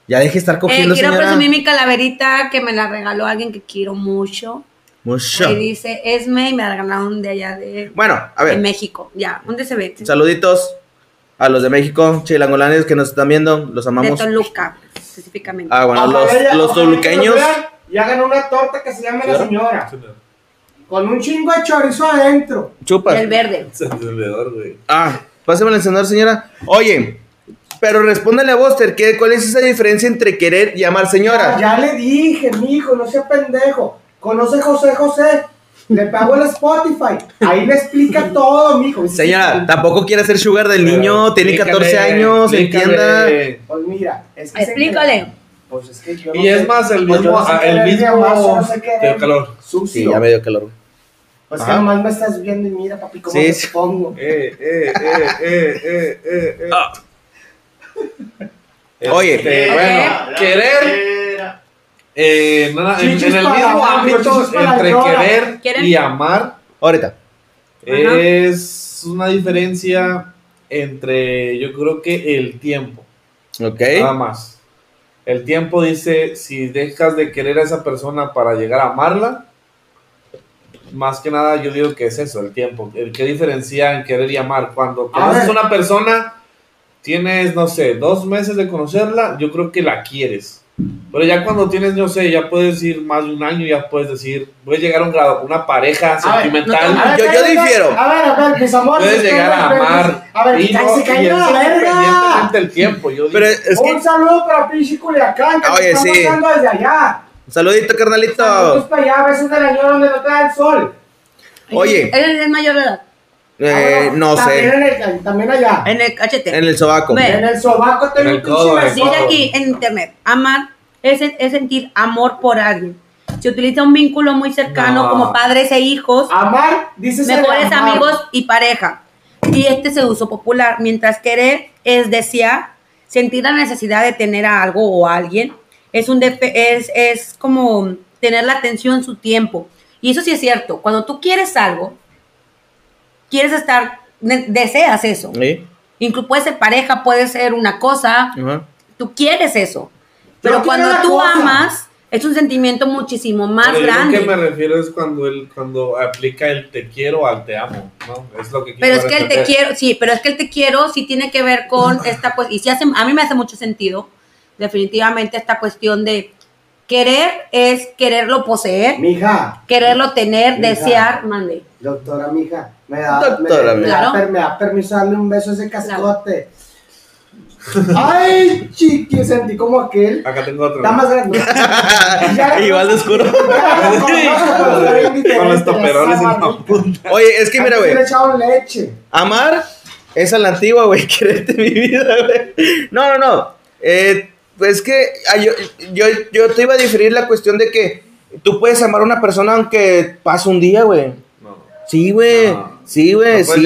Ya deje de estar Eh, cogiendo, quiero señora. presumir mi calaverita que me la regaló alguien que quiero mucho. Mucho. Ahí dice Esme y me la regalaron de allá de, Bueno, a de ver. México. Ya, ¿dónde se ve? Saluditos a los de México, chilangolanes que nos están viendo. Los De amamos. Toluca, específicamente. Ah, bueno, Ojalá los, ella- los toluqueños. Y hagan una torta que se llame la ¿Señora? Con un chingo de chorizo adentro. Chupas. El verde. Es encendedor, güey. Ah, pásame el encendedor, señora. Oye, pero respóndele a Buster, ¿qué, ¿cuál es esa diferencia entre querer y amar, señora? Ya le dije, mijo, no sea pendejo. Conoce a José José. Le pago el Spotify. Ahí le explica todo, mijo. Señora, tampoco quiere hacer sugar del niño, tiene Explícale, 14 años, entienda. Pues mira, es que Explícale. Pues es que yo no Y es sé- más, el pues mismo, no sé ah, qué el mismo solo sé qué te dio calor. Sucio. Sí, ya me dio calor. Pues Ajá. que nomás me estás viendo y mira, papi, cómo Sí, te sí. pongo. Eh, eh, eh, eh, eh, eh, eh. Ah. Este, Oye. bueno, querer eh, nada, en, el mismo ámbito entre querer ¿Quieren? y amar Ahorita. es una diferencia entre yo creo que el tiempo. Ok. nada más. El tiempo dice si dejas de querer a esa persona para llegar a amarla más que nada yo digo que es eso el tiempo. El que diferencia en querer y amar. Cuando conoces a una persona tienes no sé dos meses de conocerla yo creo que la quieres pero ya cuando tienes no sé ya puedes ir más de un año ya puedes decir puedes llegar a un grado una pareja sentimental ver, Yo- yo difiero. A ver, a ver, mis amores. puedes llegar a amar A ver, y no se cayó la verga. del tiempo yo digo. Pero es que. Un saludo para pinche Culiacán, que Oye, sí. pasando desde allá. Saludito, Saludos carnalito. para allá, a veces del año donde no te da el sol. Oye, Él es mayor de edad. Eh, Ah, no también sé. En el, también allá. En el cachete. En el sobaco. Ve. En el sobaco tengo En el codo, eh. aquí en internet, amar es, es sentir amor por alguien. Se utiliza un vínculo muy cercano No. como padres e hijos, Amar, dices mejores amigos y pareja. Y este es el uso popular, mientras querer es desear, sentir la necesidad de tener a algo o a alguien, es, un depe- es, es como tener la atención, su tiempo. Y eso sí es cierto, cuando tú quieres algo, quieres estar, deseas eso. ¿Sí? Incluso puede ser pareja, puede ser una cosa, Ajá. tú quieres eso. Pero cuando tú cosa. amas, es un sentimiento muchísimo más Pero yo grande. Lo que me refiero es cuando él cuando aplica el te quiero al te amo, ¿no? Es lo que Pero es que el te quiero, sí, pero es que el te quiero sí tiene que ver con esta cuestión, y sí hace, a mí me hace mucho sentido, definitivamente esta cuestión de querer es quererlo poseer, Mija, quererlo tener, Mija. desear, mande. doctora, mija, me da, Doctora, me, me mija. da, per- me da permiso darle un beso a ese cascote. Ay, chiqui, sentí como aquel. Acá tengo otro. Está más grande. Ya- Igual de oscuro. Con los toperoles en esa la punta. Oye, es que mira, güey. le echaban leche. Amar es a la antigua, güey. Quererte mi vida, güey. No, no, no. Eh, pues que yo, yo, yo te iba a diferir la cuestión de que tú puedes amar a una persona aunque pase un día, güey. No. Sí, güey. No. Sí, güey. No sí.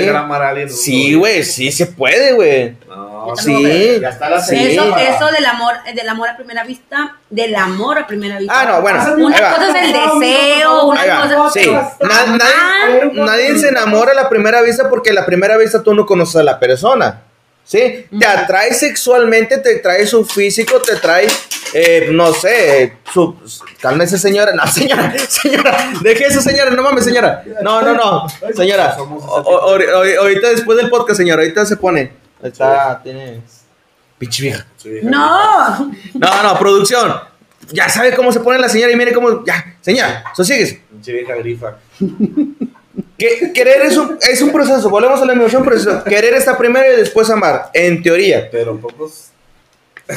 Sí, güey. Sí se puede, güey. No, Sí. Ya está la Sí. Eso, del amor, del amor a primera vista, del amor a primera vista. Ah, no, bueno. Una cosa es el deseo, una cosa sí. Na- nadie, Ah, nadie se enamora a la primera vista porque a la primera vista tú no conoces a la persona. ¿Sí? Te atrae sexualmente, te trae su físico, te trae, eh, no sé, su... Cálmese, señora. No, señora, señora. Deje eso, señora. No mames, señora. No, no, no. Señora. Somos o- o- o- ahorita después del podcast, señora. Ahorita se pone. Ahí Está, tiene... Pinche vieja. No, No, no, producción. Ya sabe cómo se pone la señora y mire cómo. Ya, señora, sosíguese. Pinche vieja grifa. Que- querer es un, es un proceso, volvemos a la un proceso. Querer está primero y después amar, en teoría. Pero pocos.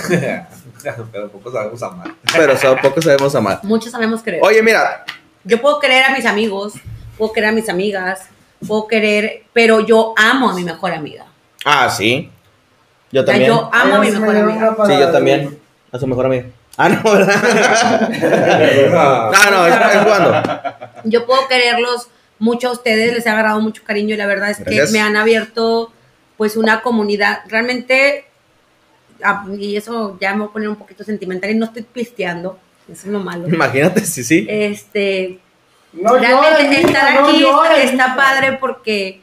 pero pocos sabemos amar. Pero so- pocos sabemos amar. Muchos sabemos querer. Oye, mira, Yo puedo querer a mis amigos, puedo querer a mis amigas, puedo querer, pero yo amo a mi mejor amiga. ah, sí. Yo O sea, también. yo amo a mi mejor amiga. Sí, yo también. A su mejor amigo. Ah, no, ¿verdad? Ah, no, es, es jugando. Yo puedo quererlos mucho a ustedes, les he agarrado mucho cariño y la verdad es Gracias. que me han abierto pues una comunidad. Realmente, y eso ya me voy a poner un poquito sentimental y no estoy pisteando, eso es lo malo. Imagínate, sí, sí. Este, No realmente llores, estar no aquí está- llores, está, mija. padre porque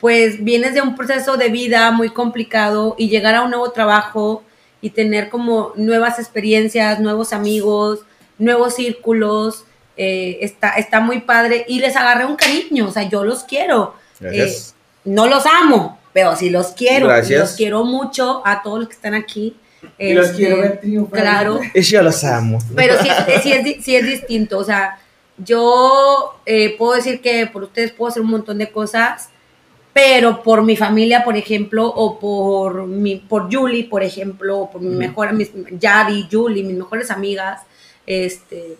pues vienes de un proceso de vida muy complicado y llegar a un nuevo trabajo y tener como nuevas experiencias, nuevos amigos, nuevos círculos, eh, está, está muy padre y les agarré un cariño, o sea, yo los quiero. Eh, no los amo, pero sí los quiero. Gracias. Los quiero mucho a todos los que están aquí. Y los Este, quiero ver triunfar. Claro. Y yo los amo. Pero sí, es- sí es, sí es distinto. O sea, yo eh, puedo decir que por ustedes puedo hacer un montón de cosas, pero por mi familia, por ejemplo, o por mi, por Julie, por ejemplo, o por mi mejor, mis, Yadi, Julie, mis mejores amigas, este,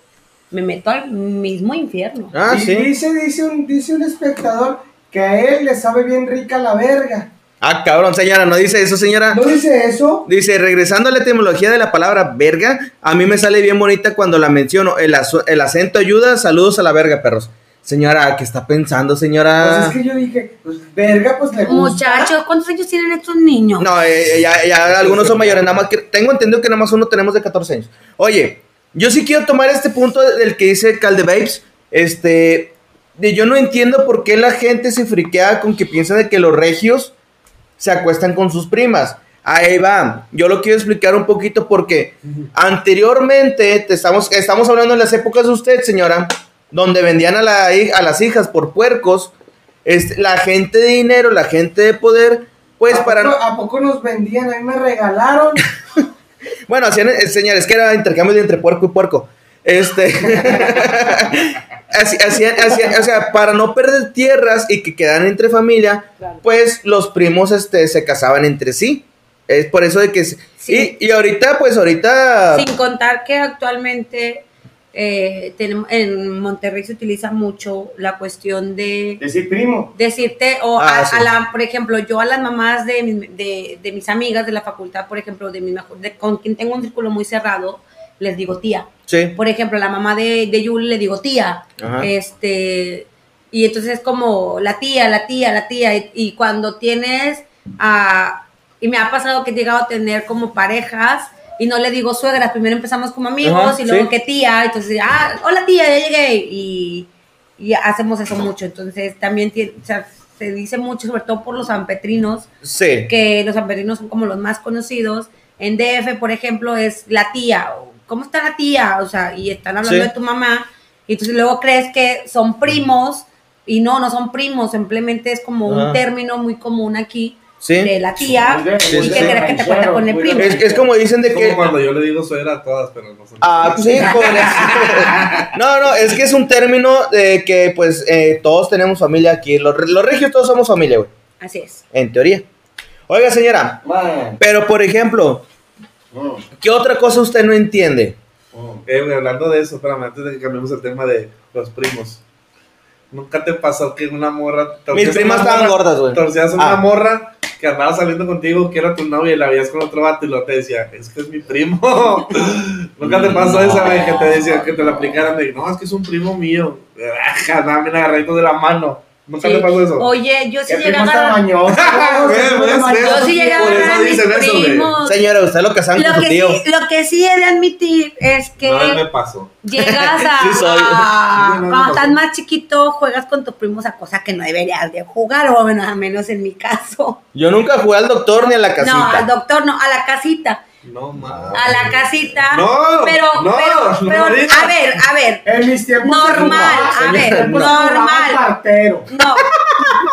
me meto al mismo infierno. Ah, sí. Dice, dice, un, dice un espectador que a él le sabe bien rica la verga. Ah, cabrón, señora, ¿no dice eso, señora? ¿No dice eso? Dice, regresando a la etimología de la palabra verga, a mí me sale bien bonita cuando la menciono. El, el acento ayuda, saludos a la verga, perros. Señora, ¿qué está pensando, Pues señora? es que yo dije, pues verga, pues le gusta. Muchachos, ¿cuántos años tienen estos niños? No, eh, ya, ya algunos son mayores, nada más que tengo entendido que nada más uno tenemos de 14 años. Oye, yo sí quiero tomar este punto del que dice Calde Babes. Este, de yo no entiendo por qué la gente se friquea con que piensa de que los regios se acuestan con sus primas. Ahí va, yo lo quiero explicar un poquito porque anteriormente te estamos, estamos hablando de las épocas de usted, señora, donde vendían a, la hij- a las hijas por puercos, este, la gente de dinero, la gente de poder, pues ¿A para... poco, ¿A poco nos vendían? A mí me regalaron. Bueno, hacían, eh, señores, que era intercambio de entre puerco y puerco. Este. Así- hacían, hacían- o sea, para no perder tierras y que quedaran entre familia, Claro. pues los primos este, se casaban entre sí. Es por eso de que. Sí. Y, y ahorita, pues ahorita. Sin contar que actualmente eh, tenemos, en Monterrey se utiliza mucho la cuestión de Decir primo. decirte, o Ah, a, sí. a la, por ejemplo, yo a las mamás de, mis- de, de mis amigas de la facultad, por ejemplo, de mi mejor, de, con quien tengo un círculo muy cerrado, les digo tía. Sí. Por ejemplo, la mamá de, de Yuli le digo tía. Ajá. Este, y entonces es como la tía, la tía, la tía. Y, y cuando tienes a. Y me ha pasado que he llegado a tener como parejas y no le digo suegras, primero empezamos como amigos Ajá, y luego sí. que tía, entonces, ah, hola tía, ya llegué. Y, y hacemos eso mucho. Entonces también tiene, o sea, se dice mucho, sobre todo por los sanpetrinos, Sí. que los sanpetrinos son como los más conocidos. En DF, por ejemplo, es la tía. o, ¿Cómo está la tía? O sea, y están hablando Sí. de tu mamá. Y entonces luego crees que son primos. Y no, no son primos. Simplemente es como Ah. un término muy común aquí Sí. de la tía. Sí, y sí, que sí. crees que te cuenta con el primo. Es, es como dicen de Es que. como cuando yo le digo suegra a todas, pero no son. Ah, pues sí, jóvenes. No, no, es que es un término de que, pues, eh, todos tenemos familia aquí. Los regios todos somos familia, güey. Así es. En teoría. Oiga, señora, Man. pero por ejemplo, Mm. ¿qué otra cosa usted no entiende? Mm. Eh, hablando de eso, espérame, antes de que cambiemos el tema de los primos. ¿Nunca te pasó que una morra... Mis primas una estaban morra- gordas, güey. Torcías una Ah. morra que andaba saliendo contigo, que era tu novia y la veías con otro vato y lo te decía, es que es mi primo. Nunca te pasó esa, güey, que te decía, que te la aplicaran de, no, es que es un primo mío. Andaban bien agarraditos de la mano. ¿Nunca Sí. pasó eso? Oye, yo sí llegué a. Yo sí llegué a mis primos. Señora, usted lo casaron con su que, tío. sí, lo que sí he de admitir es que No, me pasó. llegas a, Sí soy. a- Sí, no, no, cuando estás más chiquito juegas con tus primos a cosas que no deberías de jugar o bueno, al menos en mi caso Yo nunca jugué al doctor ni a la casita. no al doctor no a la casita No, mames. a la casita No, pero no, pero, no pero a ver a ver En mis tiempos. Normal, a ver, normal. no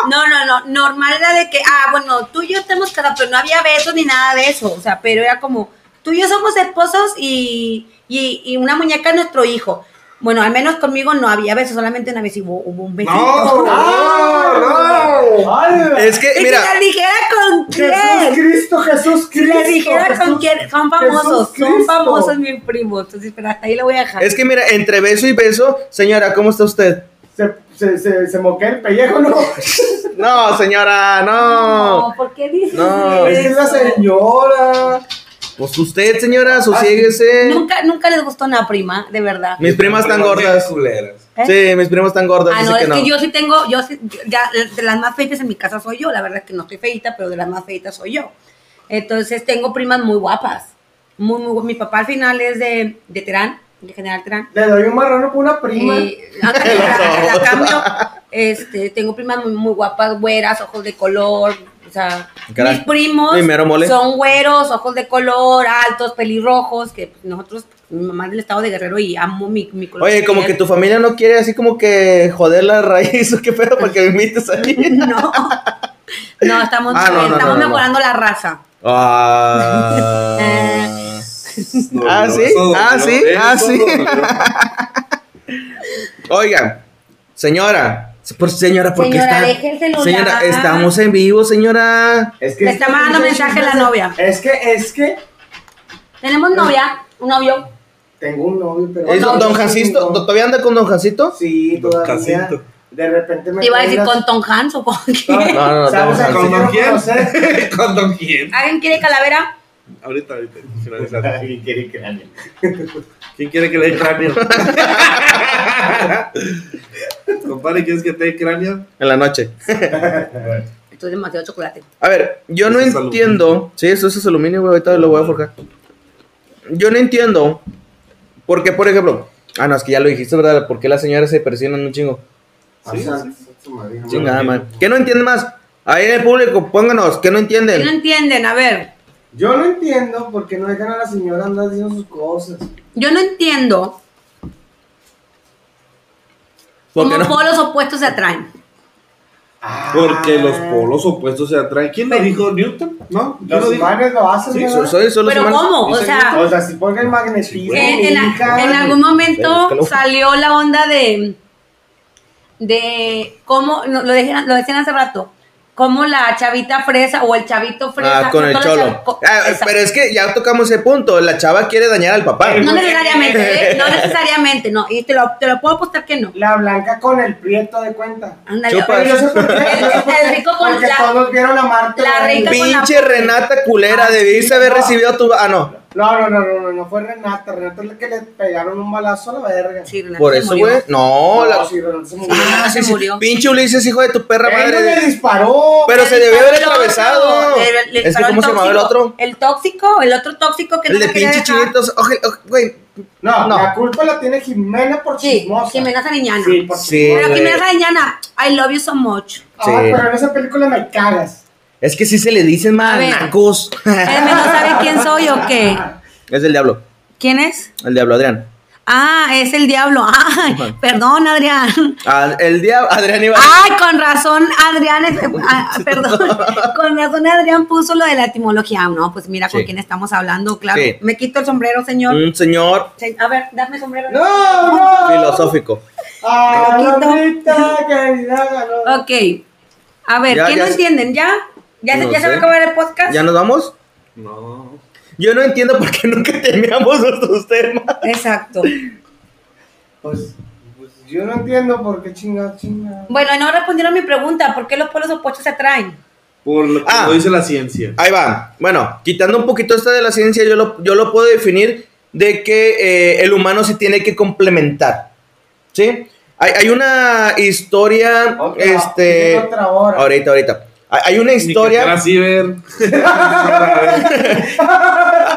no no no normal era de que ah bueno tú y yo tenemos casa pero no había besos ni nada de eso o sea pero era como tú y yo somos esposos y y, y una muñeca es nuestro hijo Bueno, al menos conmigo no había besos, solamente una vez hubo, hubo un besito. No, no, no. Ay, Es que, mira, si les dijera con Jesús quién. Cristo, Jesús Si Cristo. les dijera con Jesús- quién. Son famosos, Jesús son famosos mis primos. Entonces, pero hasta ahí lo voy a dejar. es que mira, entre beso y beso, señora, ¿cómo está usted? Se, se, se, se moquea el pellejo, ¿no? No, señora, no. ¿por qué dices No. Es que es la eso? señora. Pues usted, señora, sosiéguese. Nunca, nunca les gustó una prima, de verdad. Mis primas están gordas. Culeras. ¿Eh? Sí, mis primas están gordas. Ah, no, que es no. que yo sí tengo, yo sí, ya, de las más feitas en mi casa soy yo, la verdad es que no estoy feita, pero de las más feitas soy yo. Entonces tengo primas muy guapas, muy, muy gu- Mi papá al final es de, de Terán, de General Terán. Le doy un marrano por una prima. Y a, a- a cambio, este, tengo primas muy, muy guapas, güeras, ojos de color, o sea, Caray. mis primos Mi son güeros, ojos de color, altos, pelirrojos, que pues, nosotros, mi mamá es del estado de Guerrero y amo mi, mi color. Oye, como que tu familia no quiere así como que joder la raíz o qué pedo para que me invites ahí. No, no, estamos, Ah, no, no, estamos no, no, mejorando la raza. Ah. Eh. Ah, sí, ah, sí, ah, sí. Oigan, señora, por señora, ¿por qué Señora, está? deje el celular. Señora, estamos en vivo, señora. Es que Le está mandando mensaje la novia. Es que, es que Tenemos novia, un novio. tengo un novio, pero. ¿Es don yo Jacinto? ¿Todavía anda con don Jacinto? Sí, Don todavía. Jacinto. De repente me. Iba a decir con Tom Hanks o con No, quién. No, no, no, ¿Sabes don a ¿Con quién don conocer? ¿Con don quién? ¿Alguien quiere calavera? Ahorita, ahorita. Alguien quiere cráneo. ¿Quién quiere que le dé cráneo? Compadre, ¿quieres que te dé cráneo? En la noche. Esto es demasiado chocolate. A ver, yo no entiendo. Sí, eso, eso es aluminio, güey. Ahorita lo voy a forjar. Yo no entiendo. Por qué, por ejemplo. Ah, no, es que ya lo dijiste, ¿verdad? ¿Por qué las señoras se presionan un chingo? Sí, sea, sí. no. Chingada, man. ¿Qué no entienden más? Ahí en el público, pónganos. ¿Qué no ¿Qué no entienden? entienden? A ver, Yo no entiendo por qué no dejan a la señora andar diciendo sus cosas. yo no entiendo ¿Por cómo qué no? polos opuestos se atraen. Porque los Ah. polos opuestos se atraen. ¿Quién lo Pero- dijo? ¿Newton? ¿No? ¿Quién Los lo humanos lo hacen, Sí, ¿verdad? So- Soy solo Pero humanos. ¿cómo? O sea, O sea, si pongan el magnetismo. en, en la- en algún momento salió la onda de de cómo no, lo decían lo decían hace rato cómo la chavita fresa o el chavito fresa Ah, con el cholo. Ah, pero es que ya tocamos ese punto. La chava quiere dañar al papá. no necesariamente ¿eh? no necesariamente no y te lo, te lo puedo apostar que no La blanca con el prieto de cuenta. Ándale, yo sé por qué. El- rico con Porque la- todos vieron a Marta. la Baile. rica- con la- Pinche Renata culera, Ah, debiste haber no. recibido tu. Ah, no. No, no, no, no, no, no fue Renata. Renata es la que le pegaron un balazo a la verga. Sí, Renata Por se eso, murió. güey. No, la. sí, Renata se murió. Ah, se sí, sí. murió. Pinche Ulises, hijo de tu perra Él no madre. le disparó. Pero se debió haber El otro, atravesado. le- le Es que, disparó ¿cómo se llamaba el tóxico. otro? El tóxico, el otro tóxico que El no de la quería pinche dejar. chinitos. Oje- oje- Güey. No, No. la culpa la tiene Jimena por Sí, chismosa. Jimena Sariñana. Sí, por Sí. chismosa. Pero güey. Jimena Sariñana, I love you so much. Ah, Sí. pero en esa película me cagas. Es que sí se le dicen A ver. manacos. Él no sabe quién soy o qué. Es el diablo. ¿Quién es? El diablo, Adrián. Ah, es el diablo. Ay, Ajá. perdón, Adrián. Ah, el diablo, Adrián iba. Ay, con razón, Adrián, es- ah, perdón, con razón Adrián puso lo de la etimología. No, pues mira con Sí. quién estamos hablando, claro. Sí. Me quito el sombrero, señor. Un señor Se- A ver, dame sombrero. No, no. filosófico. Ah, Poquito. mamita querida, ganó. Ok. A ver, Ya, ¿quién ya no entienden? ¿Ya? ¿Ya, No ya se va a acabar el podcast? ¿Ya nos vamos? No. Yo no entiendo por qué nunca terminamos nuestros temas. Exacto. Pues, pues yo no entiendo por qué chinga, chinga. Bueno, y no respondieron mi pregunta. ¿Por qué los polos opuestos se atraen? Por lo que Ah. lo dice la ciencia. Ahí va. Bueno, quitando un poquito esta de la ciencia, yo lo, yo lo puedo definir de que eh, el humano se tiene que complementar. ¿Sí? Hay, hay una historia, Otra, este... otra hora. Ahorita, ahorita. Hay una historia...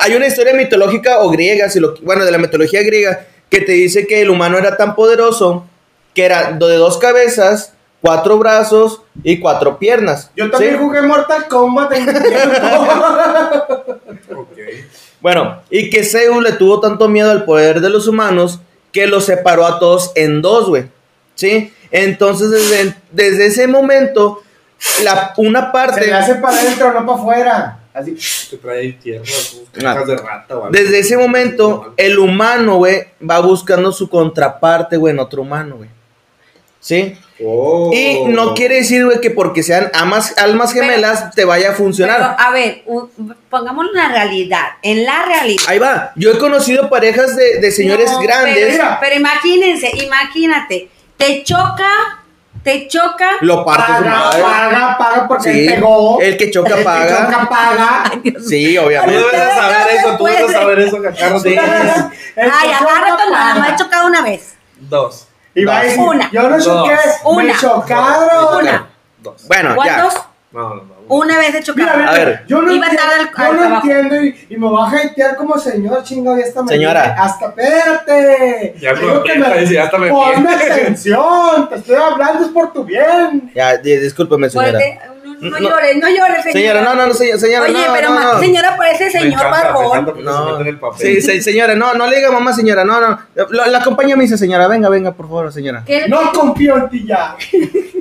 Hay una historia mitológica o griega, si lo, bueno, de la mitología griega, que te dice que el humano era tan poderoso que era de dos cabezas, cuatro brazos y cuatro piernas. Yo también ¿sí? jugué Mortal Kombat en mi tiempo. Bueno, y que Zeus le tuvo tanto miedo al poder de los humanos que los separó a todos en dos, güey. ¿Sí? Entonces, desde, desde ese momento, la, una Se parte... le hace para adentro, no para afuera. Así. Que trae tierra, Ah. cacas de rata algo. Desde ese momento, el humano, güey, va buscando su contraparte, güey, en otro humano, güey. ¿Sí? Oh. Y no quiere decir, güey, que porque sean amas, almas Pero- gemelas te vaya a Pero, funcionar. a ver, u- pongámoslo en la realidad. En la realidad. Ahí va. Yo he conocido parejas de, de señores No, grandes. Pero, pero imagínense, imagínate. Te choca, te choca. Lo parte su Paga, madre. paga, paga porque Sí. él pegó. El que choca El que paga. choca paga. Sí, Tú obviamente. debes de saber eso, tú debes saber eso, Cacarro. Sí. El Ay, que rato nada más he chocado una vez. Dos. Y va a decir, Una. yo no choqué, Dos. me Una. chocaron. Una. Dos. Bueno, ya. ¿Cuántos? No, no, no. Una vez he chocado. Mira, A ver. yo no Iba entiendo, tarde al- yo al no entiendo y, y me va a hatear como señor chingado y hasta me Señora. hasta espérate. Ya Digo me que ya hasta me Ponme atención, te estoy hablando es por tu bien. Ya, di- discúlpeme, señora. Fuerte. No, no No. llores, no llores, señora. Señora, no, no, no, señora, señora, Oye, no, pero no, ma- no. señora parece señor barbón. se No. en el papel. Sí, sí, señora, no, no le diga mamá, señora, no, no. La, la acompaña me dice, señora, venga, venga, por favor, señora. ¿Qué? No confío en ti ya.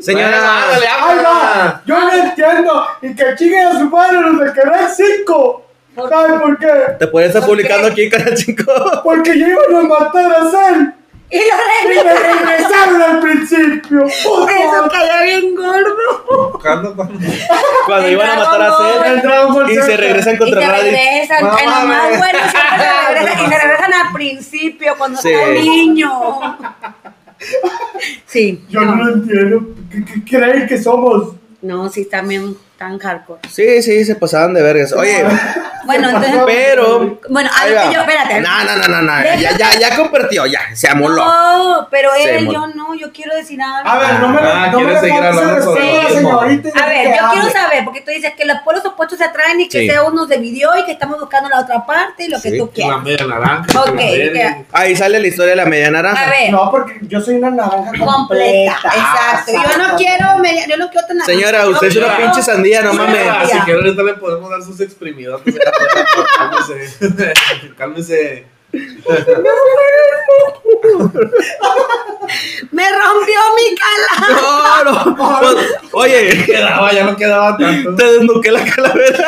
Señora, Ándale, Ay, va, yo no entiendo. Y que chinguen a su madre los de Canal 5. ¿Por ¿Sabes por qué? te puedes estar ¿Por publicando qué? aquí en Canal 5. Porque ya iban a matar a Sam. Y lo Y me regresaron. regresaron al principio. Eso cayó bien gordo. Cuando El iban a matar a. Cell El Dragon Ball y se regresan Y contra se Raditz. regresan. No en lo más mames. bueno siempre se regresan. Y se regresan al principio, cuando Sí. está niño. Sí. Yo no lo entiendo. ¿Qué, qué creen que somos? No, sí, también tan hardcore. Sí, sí, se pasaban de vergas. Oye, Bueno, entonces. pero. Bueno, a ahí lo que yo, espérate. No, no, no, no, no. Ya, ya, ya compartió, ya. Se amoló. No, pero él, yo no, yo quiero decir algo. A ver, no me, Ah, no me ¿quieres le seguir hablando sobre a la señorita ver, yo quiero saber, porque tú dices que los polos opuestos se atraen y que Sí. sea uno se dividió y que estamos buscando la otra parte y lo que Sí. tú La quieras. media naranja. Ok, la. Ahí sale la historia de la media naranja. A ver, No, porque yo soy una naranja completa. completa. Exacto. Yo no quiero, media- yo no quiero tan Señora, usted es una pinche sandía, no Yo- mames. Si quiere ahorita le podemos dar sus exprimidos. Cálmese. Cálmese. Me rompió mi cala. No, no. Pues, Oye, Quedaba, ya no quedaba tanto. te desnuqué la calavera.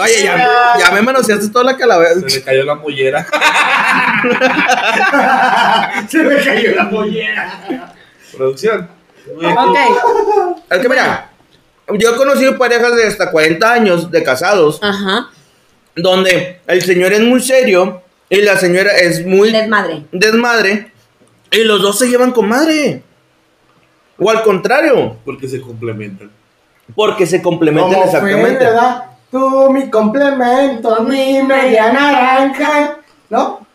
Oye, ya, ya me manoseaste toda la calavera. Se le cayó la mollera. Se me cayó la mollera. Producción. Ok. Es que mira, yo he conocido parejas de hasta 40 años de casados, Ajá. donde el señor es muy serio y la señora es muy Desmadre. desmadre y los dos se llevan con madre. O al contrario, Porque se complementan. porque se complementan Como fue, exactamente. ¿verdad? Tú mi complemento, mi media naranja. ¿No?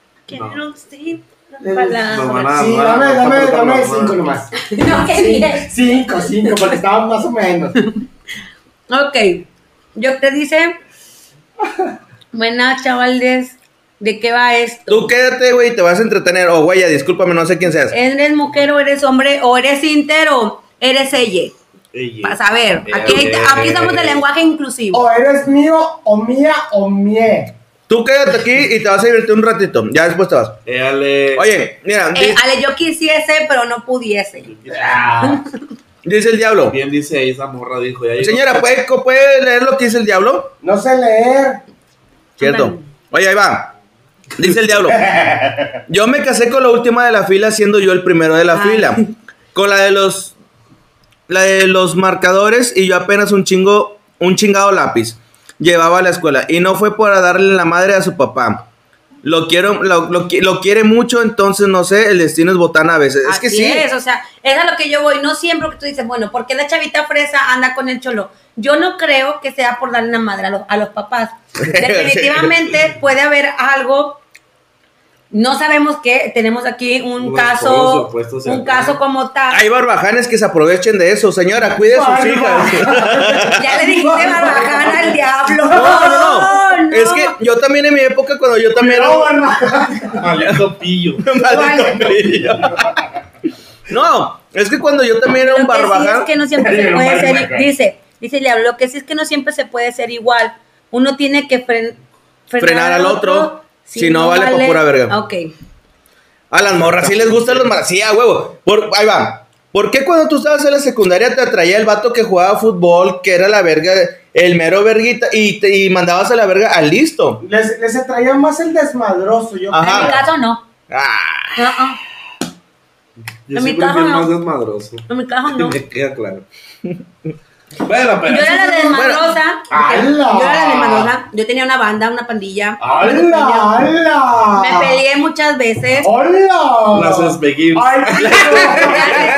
Sí, No Sí, dame, dame, dame cinco no. nomás. No, qué bien. Cinco, cinco, porque estaban más o menos. Ok. Yo te dice. Buenas, chavales. ¿De qué va esto? Tú quédate, güey, y te vas a entretener. O, güey, ya, discúlpame, no sé quién seas. ¿Eres mujer o eres hombre o eres intero? Eres ella. Ella. Para saber. Aquí, aquí estamos de lenguaje inclusivo. O eres mío, o mía, o mie. Tú quédate aquí y te vas a divertir un ratito. Ya después te vas. Le. Oye, mira, Eh, Ale, yo quisiese, pero no pudiese. Ah, dice el diablo. bien dice ahí esa morra, dijo. Ya. Señora, ¿puede, ¿puede leer lo que dice el diablo? No sé leer. Cierto. Oye, ahí va. Dice el diablo. Yo me casé con la última de la fila siendo yo el primero de la Ay. fila. Con la de los la de los marcadores y yo apenas un chingo un chingado lápiz llevaba a la escuela y no fue para darle la madre a su papá. Lo quiero lo, lo lo quiere mucho, entonces no sé, el destino es botana a veces. Es que sí. es, o sea, es a lo que yo voy. No siempre que tú dices, bueno, ¿por qué la chavita fresa anda con el cholo? Yo no creo que sea por darle la madre a los, a los papás. Definitivamente puede haber algo. No sabemos qué. Tenemos aquí un caso, opuestos se un atraen. caso como tal. Hay barbajanes que se aprovechen de eso, señora, cuide a sus hijas. Ya le dijiste barbajana al diablo. No, no, no. no. Es que yo también en mi época, cuando yo también era No, hermano. Maldito pillo. Maldito pillo. No, es que cuando yo también era un que sí barbaján. es que no siempre se puede ser, dice, dice el diablo, lo que sí es que no siempre se puede ser igual. Uno tiene que fren- Frenar al otro, si no vale pa' pura verga. Ok. A las morras sí les gustan los mar. Sí, a huevo. Por, ahí va. ¿Por qué cuando tú estabas en la secundaria te atraía el vato que jugaba fútbol, que era la verga, el mero verguita, y, te- y mandabas a la verga al listo? Les, les atraía más el desmadroso, yo Ajá. En mi caso no. Ah, No, no. Yo En mi caso, no. más desmadroso. En mi caso no. Me queda claro. Bueno, pero. Yo era la desmadrosa. ¡Hala! Yo era la desmadrosa. Yo tenía una banda, una pandilla. ¡Hala! ¡Hala! Me peleé muchas veces. ¡Hola! Las espeguils. ¡Ay,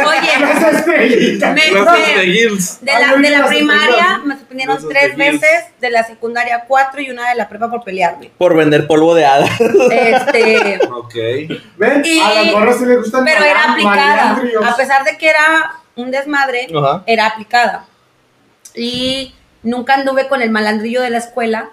Oye, Las me, Las de la, de la primaria me suspendieron tres veces, de la secundaria cuatro y una de la prepa por pelearme. por vender polvo de hada. Este, Ok. Ven, a las gustan pero era aplicada. A pesar de que era un desmadre, Ajá. era aplicada. Y nunca anduve con el malandrillo de la escuela,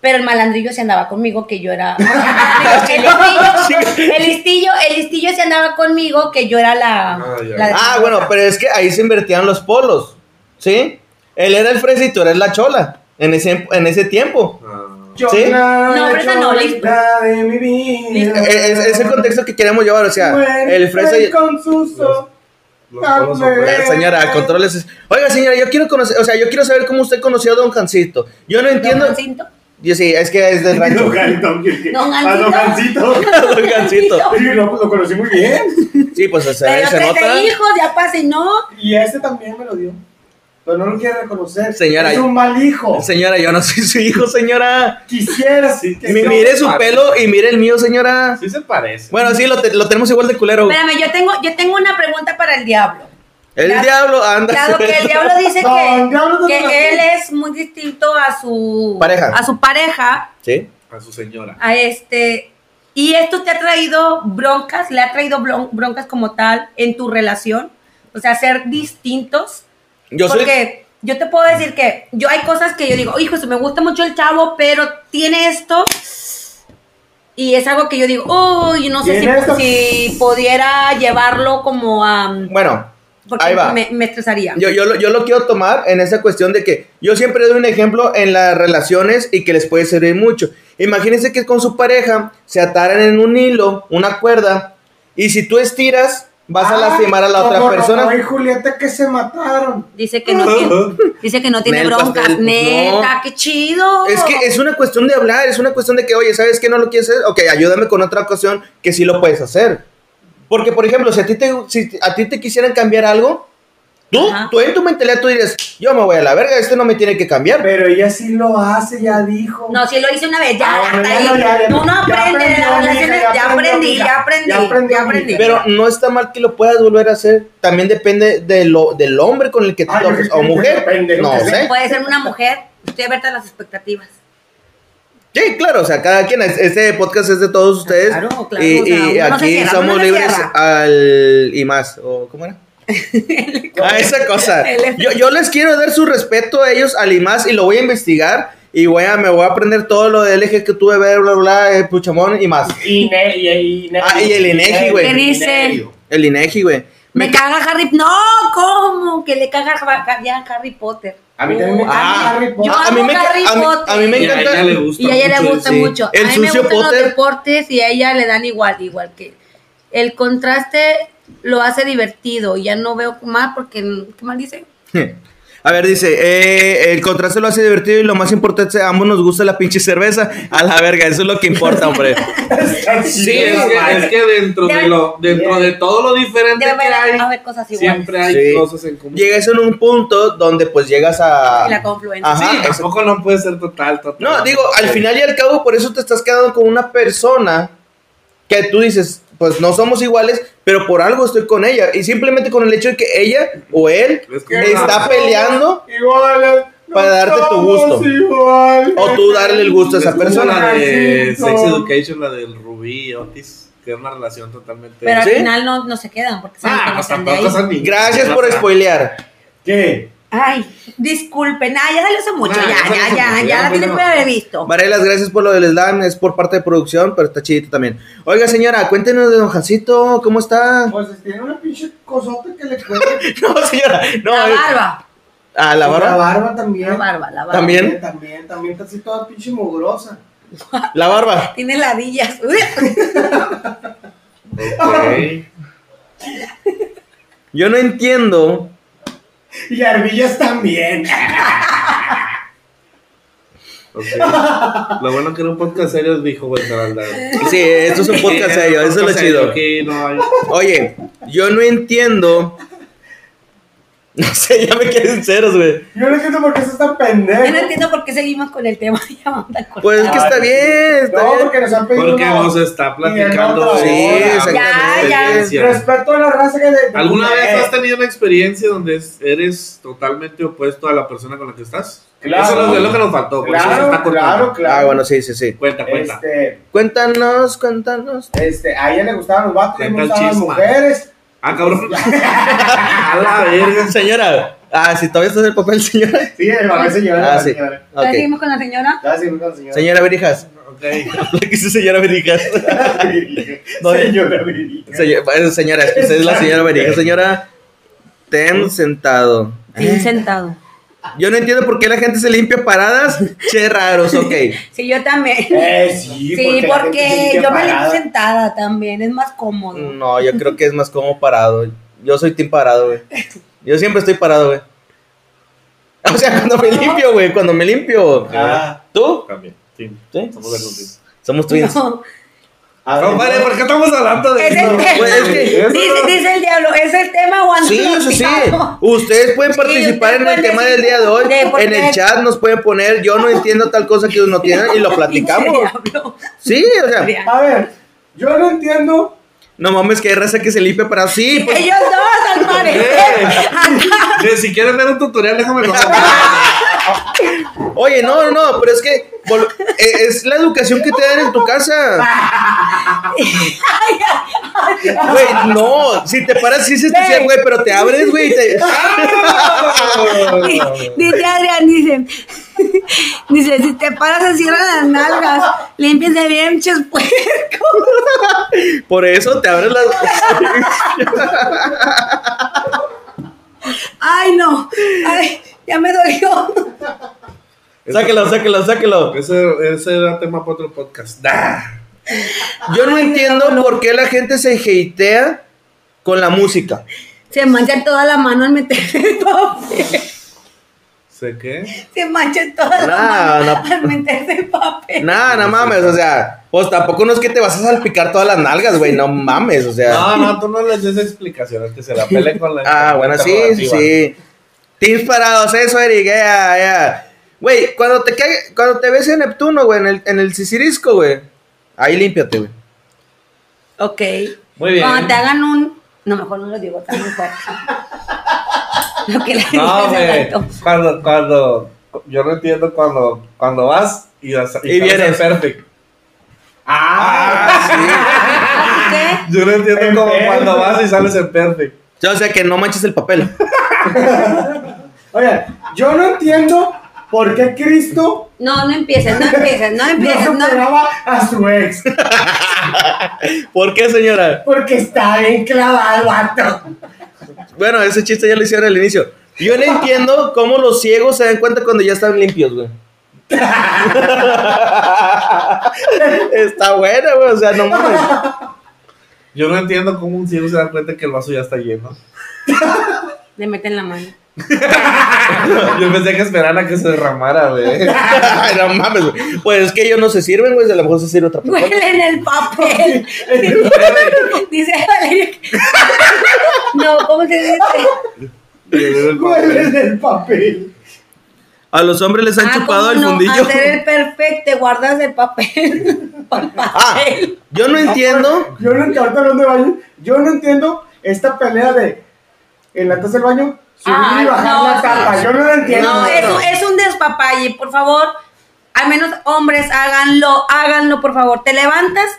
pero el malandrillo se andaba conmigo, que yo era... el, listillo, el listillo, el listillo se andaba conmigo, que yo era la... Ah, la Ah, bueno, pero es que ahí se invertían los polos, ¿sí? Él era el fresa y tú eres la chola, en ese, en ese tiempo. Ah. Yo ¿Sí? No, pero esa no, cholita de mi vida. Listo. Es, es el contexto que queremos llevar, o sea, Bueno, el fresa y... con sus ojos. Los Señora, controles. Oiga, señora, yo quiero conocer, o sea, yo quiero saber cómo usted conoció a Don Jancito. Yo no entiendo. Don. Yo sí, es que es del rancho. Don Don- a Don Gancito. Gancito. Don Jancito. Sí, lo, lo conocí muy bien. Sí, pues se, se Pero nota. trece hijos, ya pasa y no. Y este también me lo dio. Pero no lo quiere reconocer. Señora, Es un mal hijo. Señora, yo no soy su hijo, señora. Quisiera sí, que mire su pelo y mire el mío, señora. Sí se parece. Bueno, sí, lo, te- lo tenemos igual de culero. Espérame, yo tengo, yo tengo una pregunta para el diablo. El diablo anda. Dado que el diablo dice No, que, el diablo no que lo él es muy distinto a su Pareja. a su pareja, Sí. A su señora. a este y esto te ha traído broncas, le ha traído broncas como tal en tu relación, o sea, ser distintos, Yo soy. porque yo te puedo decir que yo hay cosas que yo digo, hijo, me gusta mucho el chavo, pero tiene esto y es algo que yo digo, uy, no sé si, si pudiera llevarlo como a Bueno, porque Ahí va. Me, me estresaría. Yo, yo, lo, yo lo quiero tomar en esa cuestión de que yo siempre doy un ejemplo en las relaciones y que les puede servir mucho. Imagínense que con su pareja se ataran en un hilo, una cuerda, y si tú estiras, vas a lastimar a la otra como persona. Romeo y Julieta que se mataron. Dice que no tiene, dice que no tiene Nel, broncas. pastel, Neta, no. qué chido. Es que es una cuestión de hablar, es una cuestión de que, oye, ¿sabes qué no lo quieres hacer? Ok, ayúdame con otra ocasión que sí lo puedes hacer. Porque, por ejemplo, si a ti te, si a ti te quisieran cambiar algo, tú, Ajá. tú en tu mentalidad tú dirías, yo me voy a la verga, este no me tiene que cambiar. Pero ella sí lo hace, ya dijo. No, si lo hice una vez, ya, Ah, hasta ahí. no, ya, ya. Tú no aprendes de las relaciones, ya aprendí, ya aprendí, Ya aprendió, ya aprendí. Pero no está mal que lo puedas volver a hacer. También depende de lo, del hombre con el que te Ay, O mujer. depende, No sé. Puede ser una mujer, estoy abierta a las expectativas. Sí, claro, o sea, cada quien, es- este podcast es de todos ustedes. Claro, claro, Y, o sea, y uno no se aquí cierra, somos no se libres al y más. ¿O cómo era? A esa cosa. Yo, yo les quiero dar su respeto a ellos al y más y lo voy a investigar. Y voy a, me voy a aprender todo lo del eje que tuve, bla, bla, bla, eh, puchamón y más. Y, ne, y, y, ne- Ah, y el Inegi, güey. ¿Qué dice? El INEGI, güey. Me caga Harry No, ¿cómo? Que le caga a ya Harry Potter. A mí también me Oh, caga a mí- Harry Potter. Yo Ah, a mí amo me Harry a mí- Potter. a mí me Y a encanta- ella le gusta Y a ella le mucho gusta ese- mucho. el a mí me sucio gustan los Potter. deportes y a ella le dan igual, igual que el contraste lo hace divertido. Y ya no veo más porque ¿qué mal dice? A ver, dice, eh, el contraste lo hace divertido y lo más importante, a ambos nos gusta la pinche cerveza. A la verga, eso es lo que importa, hombre. Sí, es que, es que dentro de lo, dentro de todo lo diferente Debe que haber, hay, haber cosas siempre hay Sí. cosas en común. Llegas en un punto donde pues llegas a... Y la confluencia. Ajá, Sí, eso- tampoco no puede ser total, total. No, digo, al final y al cabo, por eso te estás quedando con una persona que tú dices, pues no somos iguales, pero por algo estoy con ella. Y simplemente con el hecho de que ella o él Es está peleando Iguales. no Para darte tu gusto. iguales. o tú darle el gusto a Es esa persona. la de. Sex Education, la del Rubí y Otis, que es una relación totalmente... Pero ¿Sí? al final no, no se quedan porque saben que Ah, no hasta están de ahí. Gracias por spoilear. ¿Qué? Ay, disculpen. Ah, ya salió hace mucho. Ah, ya ya, ya, ya, mucho, ya, ya, la tienen que haber visto. Varelas, gracias por lo del slam, es por parte de producción, pero está chidito también. Oiga, señora, cuéntenos de Don Jancito, ¿cómo está? Pues tiene una pinche cosota que le cuelga. No, señora, no. la eh, barba. Ah, la La barba. barba también. La barba, la barba. También. También, también está así toda pinche mugrosa. La barba. Tiene ladillas. Ok. Yo no entiendo. Y ardillas también. Ok. Lo bueno que era un podcast serio dijo verdad. Sí, esto es un podcast serio, eso es lo chido. Aquí no hay. Oye, yo no entiendo. No sé, ya me quedé ceros, güey. Yo no entiendo por qué eso está Yo no pendejo. entiendo por qué seguimos con el tema. Ya vamos a cortar. Pues es que está bien, está No, bien. porque nos han pedido. Porque una- nos está platicando. Sí, de exactamente. Ya, ya. Respeto a la raza que. de- ¿Alguna vez Eh, has tenido una experiencia donde es- eres totalmente opuesto a la persona con la que estás? Claro. Eso es lo que nos faltó. Claro, está claro, claro. Ah, bueno, sí, sí, sí. Cuenta, cuenta. Este, Cuéntanos, cuéntanos. este, a ella le gustaban los vatos, el gustaban las mujeres. Ah, cabrón. a la verga. Señora. Ah, si todavía estás en el papel, señora. Sí, el mamá señora. Ah, sí. señora. ¿Ya Ok. seguimos con la señora? Ya, sí, con la señora. Señora Berijas. Ok. Le quise señora Berijas. No, Señora Verónica. Señora, señora, es que usted es la señora Berijas. Señora, ten sentado. Bien sentado. Yo no entiendo por qué la gente se limpia paradas. Che raros, ok. Sí, yo también. Eh, sí, Sí, porque limpia yo me limpio sentada también, es más cómodo. No, yo creo que es más como parado. Yo soy team parado, güey. Yo siempre estoy parado, güey. O sea, cuando me limpio, güey, cuando me limpio. Ah. ¿Tú? También. Sí. ¿Sí? Somos. Somos twins. No, Compadre, ¿por qué estamos hablando de es el. Pues es que- Eso dice, no- dice el diablo, ¿es el tema o Sí, eso sí. anuncio? Ustedes pueden Sí, participar en el tema decir del día de hoy. de En el chat nos pueden poner, yo no entiendo tal cosa que uno tiene y lo platicamos. Sí, o sea, A ver, yo no entiendo. no mames que hay raza que se limpia para sí. pues, Ellos dos, al parecer. Si quieres ver un tutorial, déjame lo Oye, no, no, no, pero es que eh, es la educación que te dan en tu casa. Güey, no, si te paras sí es especial, güey, pero te abres, güey, te- Dice Adrián, dice, dice, si te paras se cierran las nalgas, límpiese bien, puerco. por eso te abres las Ay, no, ay, ya me dolió. Sáquelo, sáquelo, sáquelo. Ese, ese era tema para otro podcast. Yo no entiendo por qué la gente se hatea con la música. Se mancha toda la mano al meterse el papel. ¿Sé qué? Se mancha toda la Nah, mano no. al meterse el papel. Nada, no mames, o sea, pues tampoco no es que te vas a salpicar todas las nalgas, güey, no mames, o sea. No, no, tú no les des explicaciones, que se la pele con la. Ah, bueno, sí, sí, sí. Teams parados, eso, Eric, ya, ya. Güey, cuando te cae- cuando te ves en Neptuno, güey, en el, en el Sisirisco, güey, ahí límpiate, güey. Ok. Muy bien. Cuando te hagan un. No, mejor no lo digo tan fuerte. Lo que le No, güey. Cuando, cuando. Yo no entiendo cuando, cuando vas y, y, Y sales vienes. perfect. Ah, ¿Qué? Yo no entiendo En como perfect. cuando vas y sales en perfect. O sea, que no manches el papel. Oye, yo no entiendo por qué Cristo No, no empieces, no empieces, no no empieces. No, superaba a su ex. ¿Por qué, señora? Porque está bien clavado, vato. Bueno, ese chiste ya lo hicieron al inicio. Yo no entiendo cómo los ciegos se dan cuenta cuando ya están limpios, güey. Está buena, güey, o sea, no mames. Yo no entiendo cómo un ciego se da cuenta que el vaso ya está lleno. Le meten la mano. Yo pensé que esperaran a que se derramara, güey. No mames, güey. Pues es que ellos no se sirven, güey, a lo mejor se sirve otra persona. Huelen el papel. Dice Valeria. No, ¿cómo se dice? ¿Cuál es el papel? A los hombres les han Ah, chupado ¿cómo el no? fundillo. Hacer el perfecto, guardas el papel. Ah, papel. yo no entiendo. Yo no entiendo, de yo no entiendo esta pelea de en la taza del baño, subir Ah, y bajar no, la tapa. Yo no lo entiendo. No, es, un- es un despapalle, por favor. Al menos hombres, háganlo, háganlo, por favor. Te levantas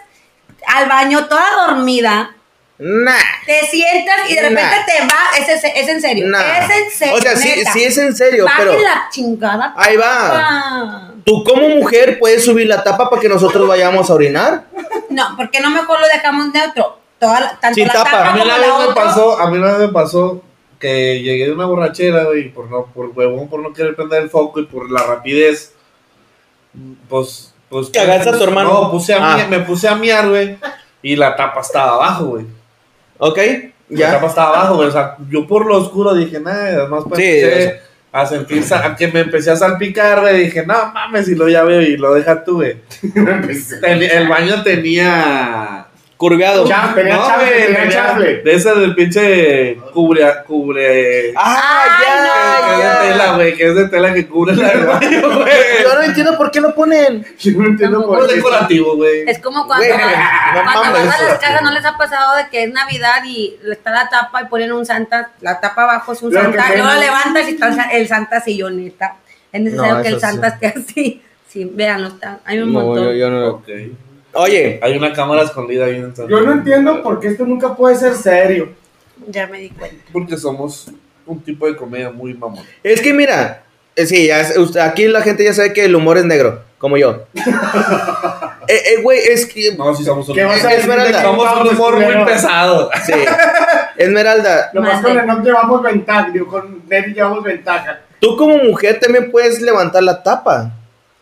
al baño toda dormida, Nah. te sientas y de repente Nah. te vas. Es, es, es en serio. Nah. Es en serio. O sea, sí, sí es en serio, Bajen pero la chingada. Ahí va. tú como mujer puedes subir la tapa para que nosotros vayamos a orinar. No, porque no mejor lo dejamos neutro. Toda la- tanto Sin la tapa. tapa A mí la vez me otra. pasó, a mí una vez me pasó que llegué de una borrachera, güey, y por no, por huevón, por no querer prender el foco y por la rapidez, pues, pues. Cagaste a tu hermano. No, puse a Ah. me puse a miar, güey, y la tapa estaba abajo, güey. ¿Ok? La Ya. tapa estaba abajo, güey. O sea, yo por lo oscuro dije, nada, además pues, Sí, empecé a sentir, a que me empecé a salpicar, güey. Dije, no mames, y lo ya veo y lo deja tú, güey. Ten- El baño tenía. Curveado. No, tenía. De ese del pinche cubre. cubre Ah, Ay, que es de ya, tela, güey, que es de tela que cubre la baño, güey. Yo no entiendo por qué lo ponen. Yo no entiendo por Es qué. decorativo, güey. Es como cuando, Güey, no cuando vas a las casas, ¿no les ha pasado de que es Navidad y está la tapa y ponen un Santa, la tapa abajo es un Lo Santa, luego menos- la levantas y está el sa- el Santa está. Es necesario No, que el sí. Santa esté así. Sí, véanlo, está, hay un No, montón. yo, yo no. Ok. Oye, Hay una cámara escondida ahí en Yo no entiendo por qué esto nunca puede ser serio. Ya me di cuenta. Porque somos un tipo de comedia muy mamón. es que mira, eh, sí, ya, es- usted- aquí la gente ya sabe que el humor es negro, como yo. eh, eh, güey, es que. No, si somos un ¿Qué vas a Es decir? verdad. de que Somos un humor muy pesado. Sí. Esmeralda, Nomás Mande. con el no llevamos ventaja, digo, con Nelly llevamos ventaja. tú como mujer también puedes levantar la tapa.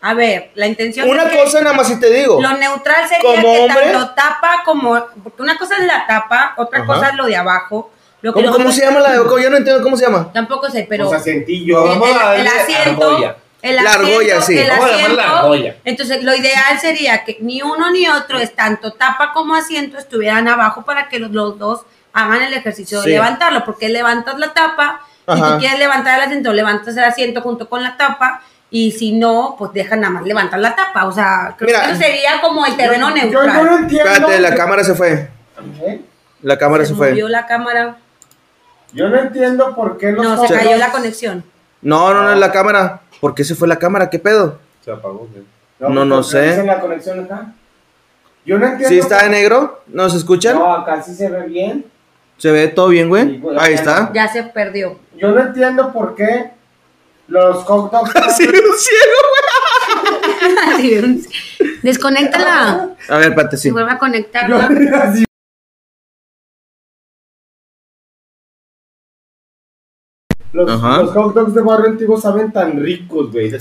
A ver, la intención Una es que cosa nada más si te digo. lo neutral sería Como que hombre. tanto tapa como, porque una cosa es la tapa, otra Ajá. cosa es lo de abajo. Lo que ¿Cómo, se llama la de Yo no entiendo cómo se llama. Tampoco sé, pero o sea, sentillo. el, Vamos a el- el darle asiento, argolla. el La asiento, argolla, sí. el Vamos a llamarla asiento. argolla. Entonces, lo ideal sería que ni uno ni otro, es tanto tapa como asiento, estuvieran abajo para que los, los dos hagan el ejercicio Sí. de levantarlo, porque levantas la tapa, si Ajá. tú quieres levantar el asiento, levantas el asiento junto con la tapa, y si no, pues deja nada más levantar la tapa. O sea, creo Mira. que eso sería como el terreno neutral. yo no entiendo. Espérate, la cámara se fue. ¿Eh? La cámara se se fue. movió la cámara. Yo no entiendo por qué los No, se cayó la conexión. No, no, no es la cámara. ¿Por qué se fue la cámara? ¿Qué pedo? Se apagó, güey. No, no porque sé. la conexión acá. Yo no entiendo. ¿Sí está en negro? ¿Nos escuchan? No, acá sí se ve bien. ¿Se ve todo bien, Sí, güey? güey. Ahí está. Ya se perdió. Yo no entiendo por qué los hot dogs. Sí, un ciego, Desconéctala. güey. A ver, espérate, sí. Se vuelve a Yo- conectarla. así. Los, los hot dogs de barrio antiguo saben tan ricos, güey.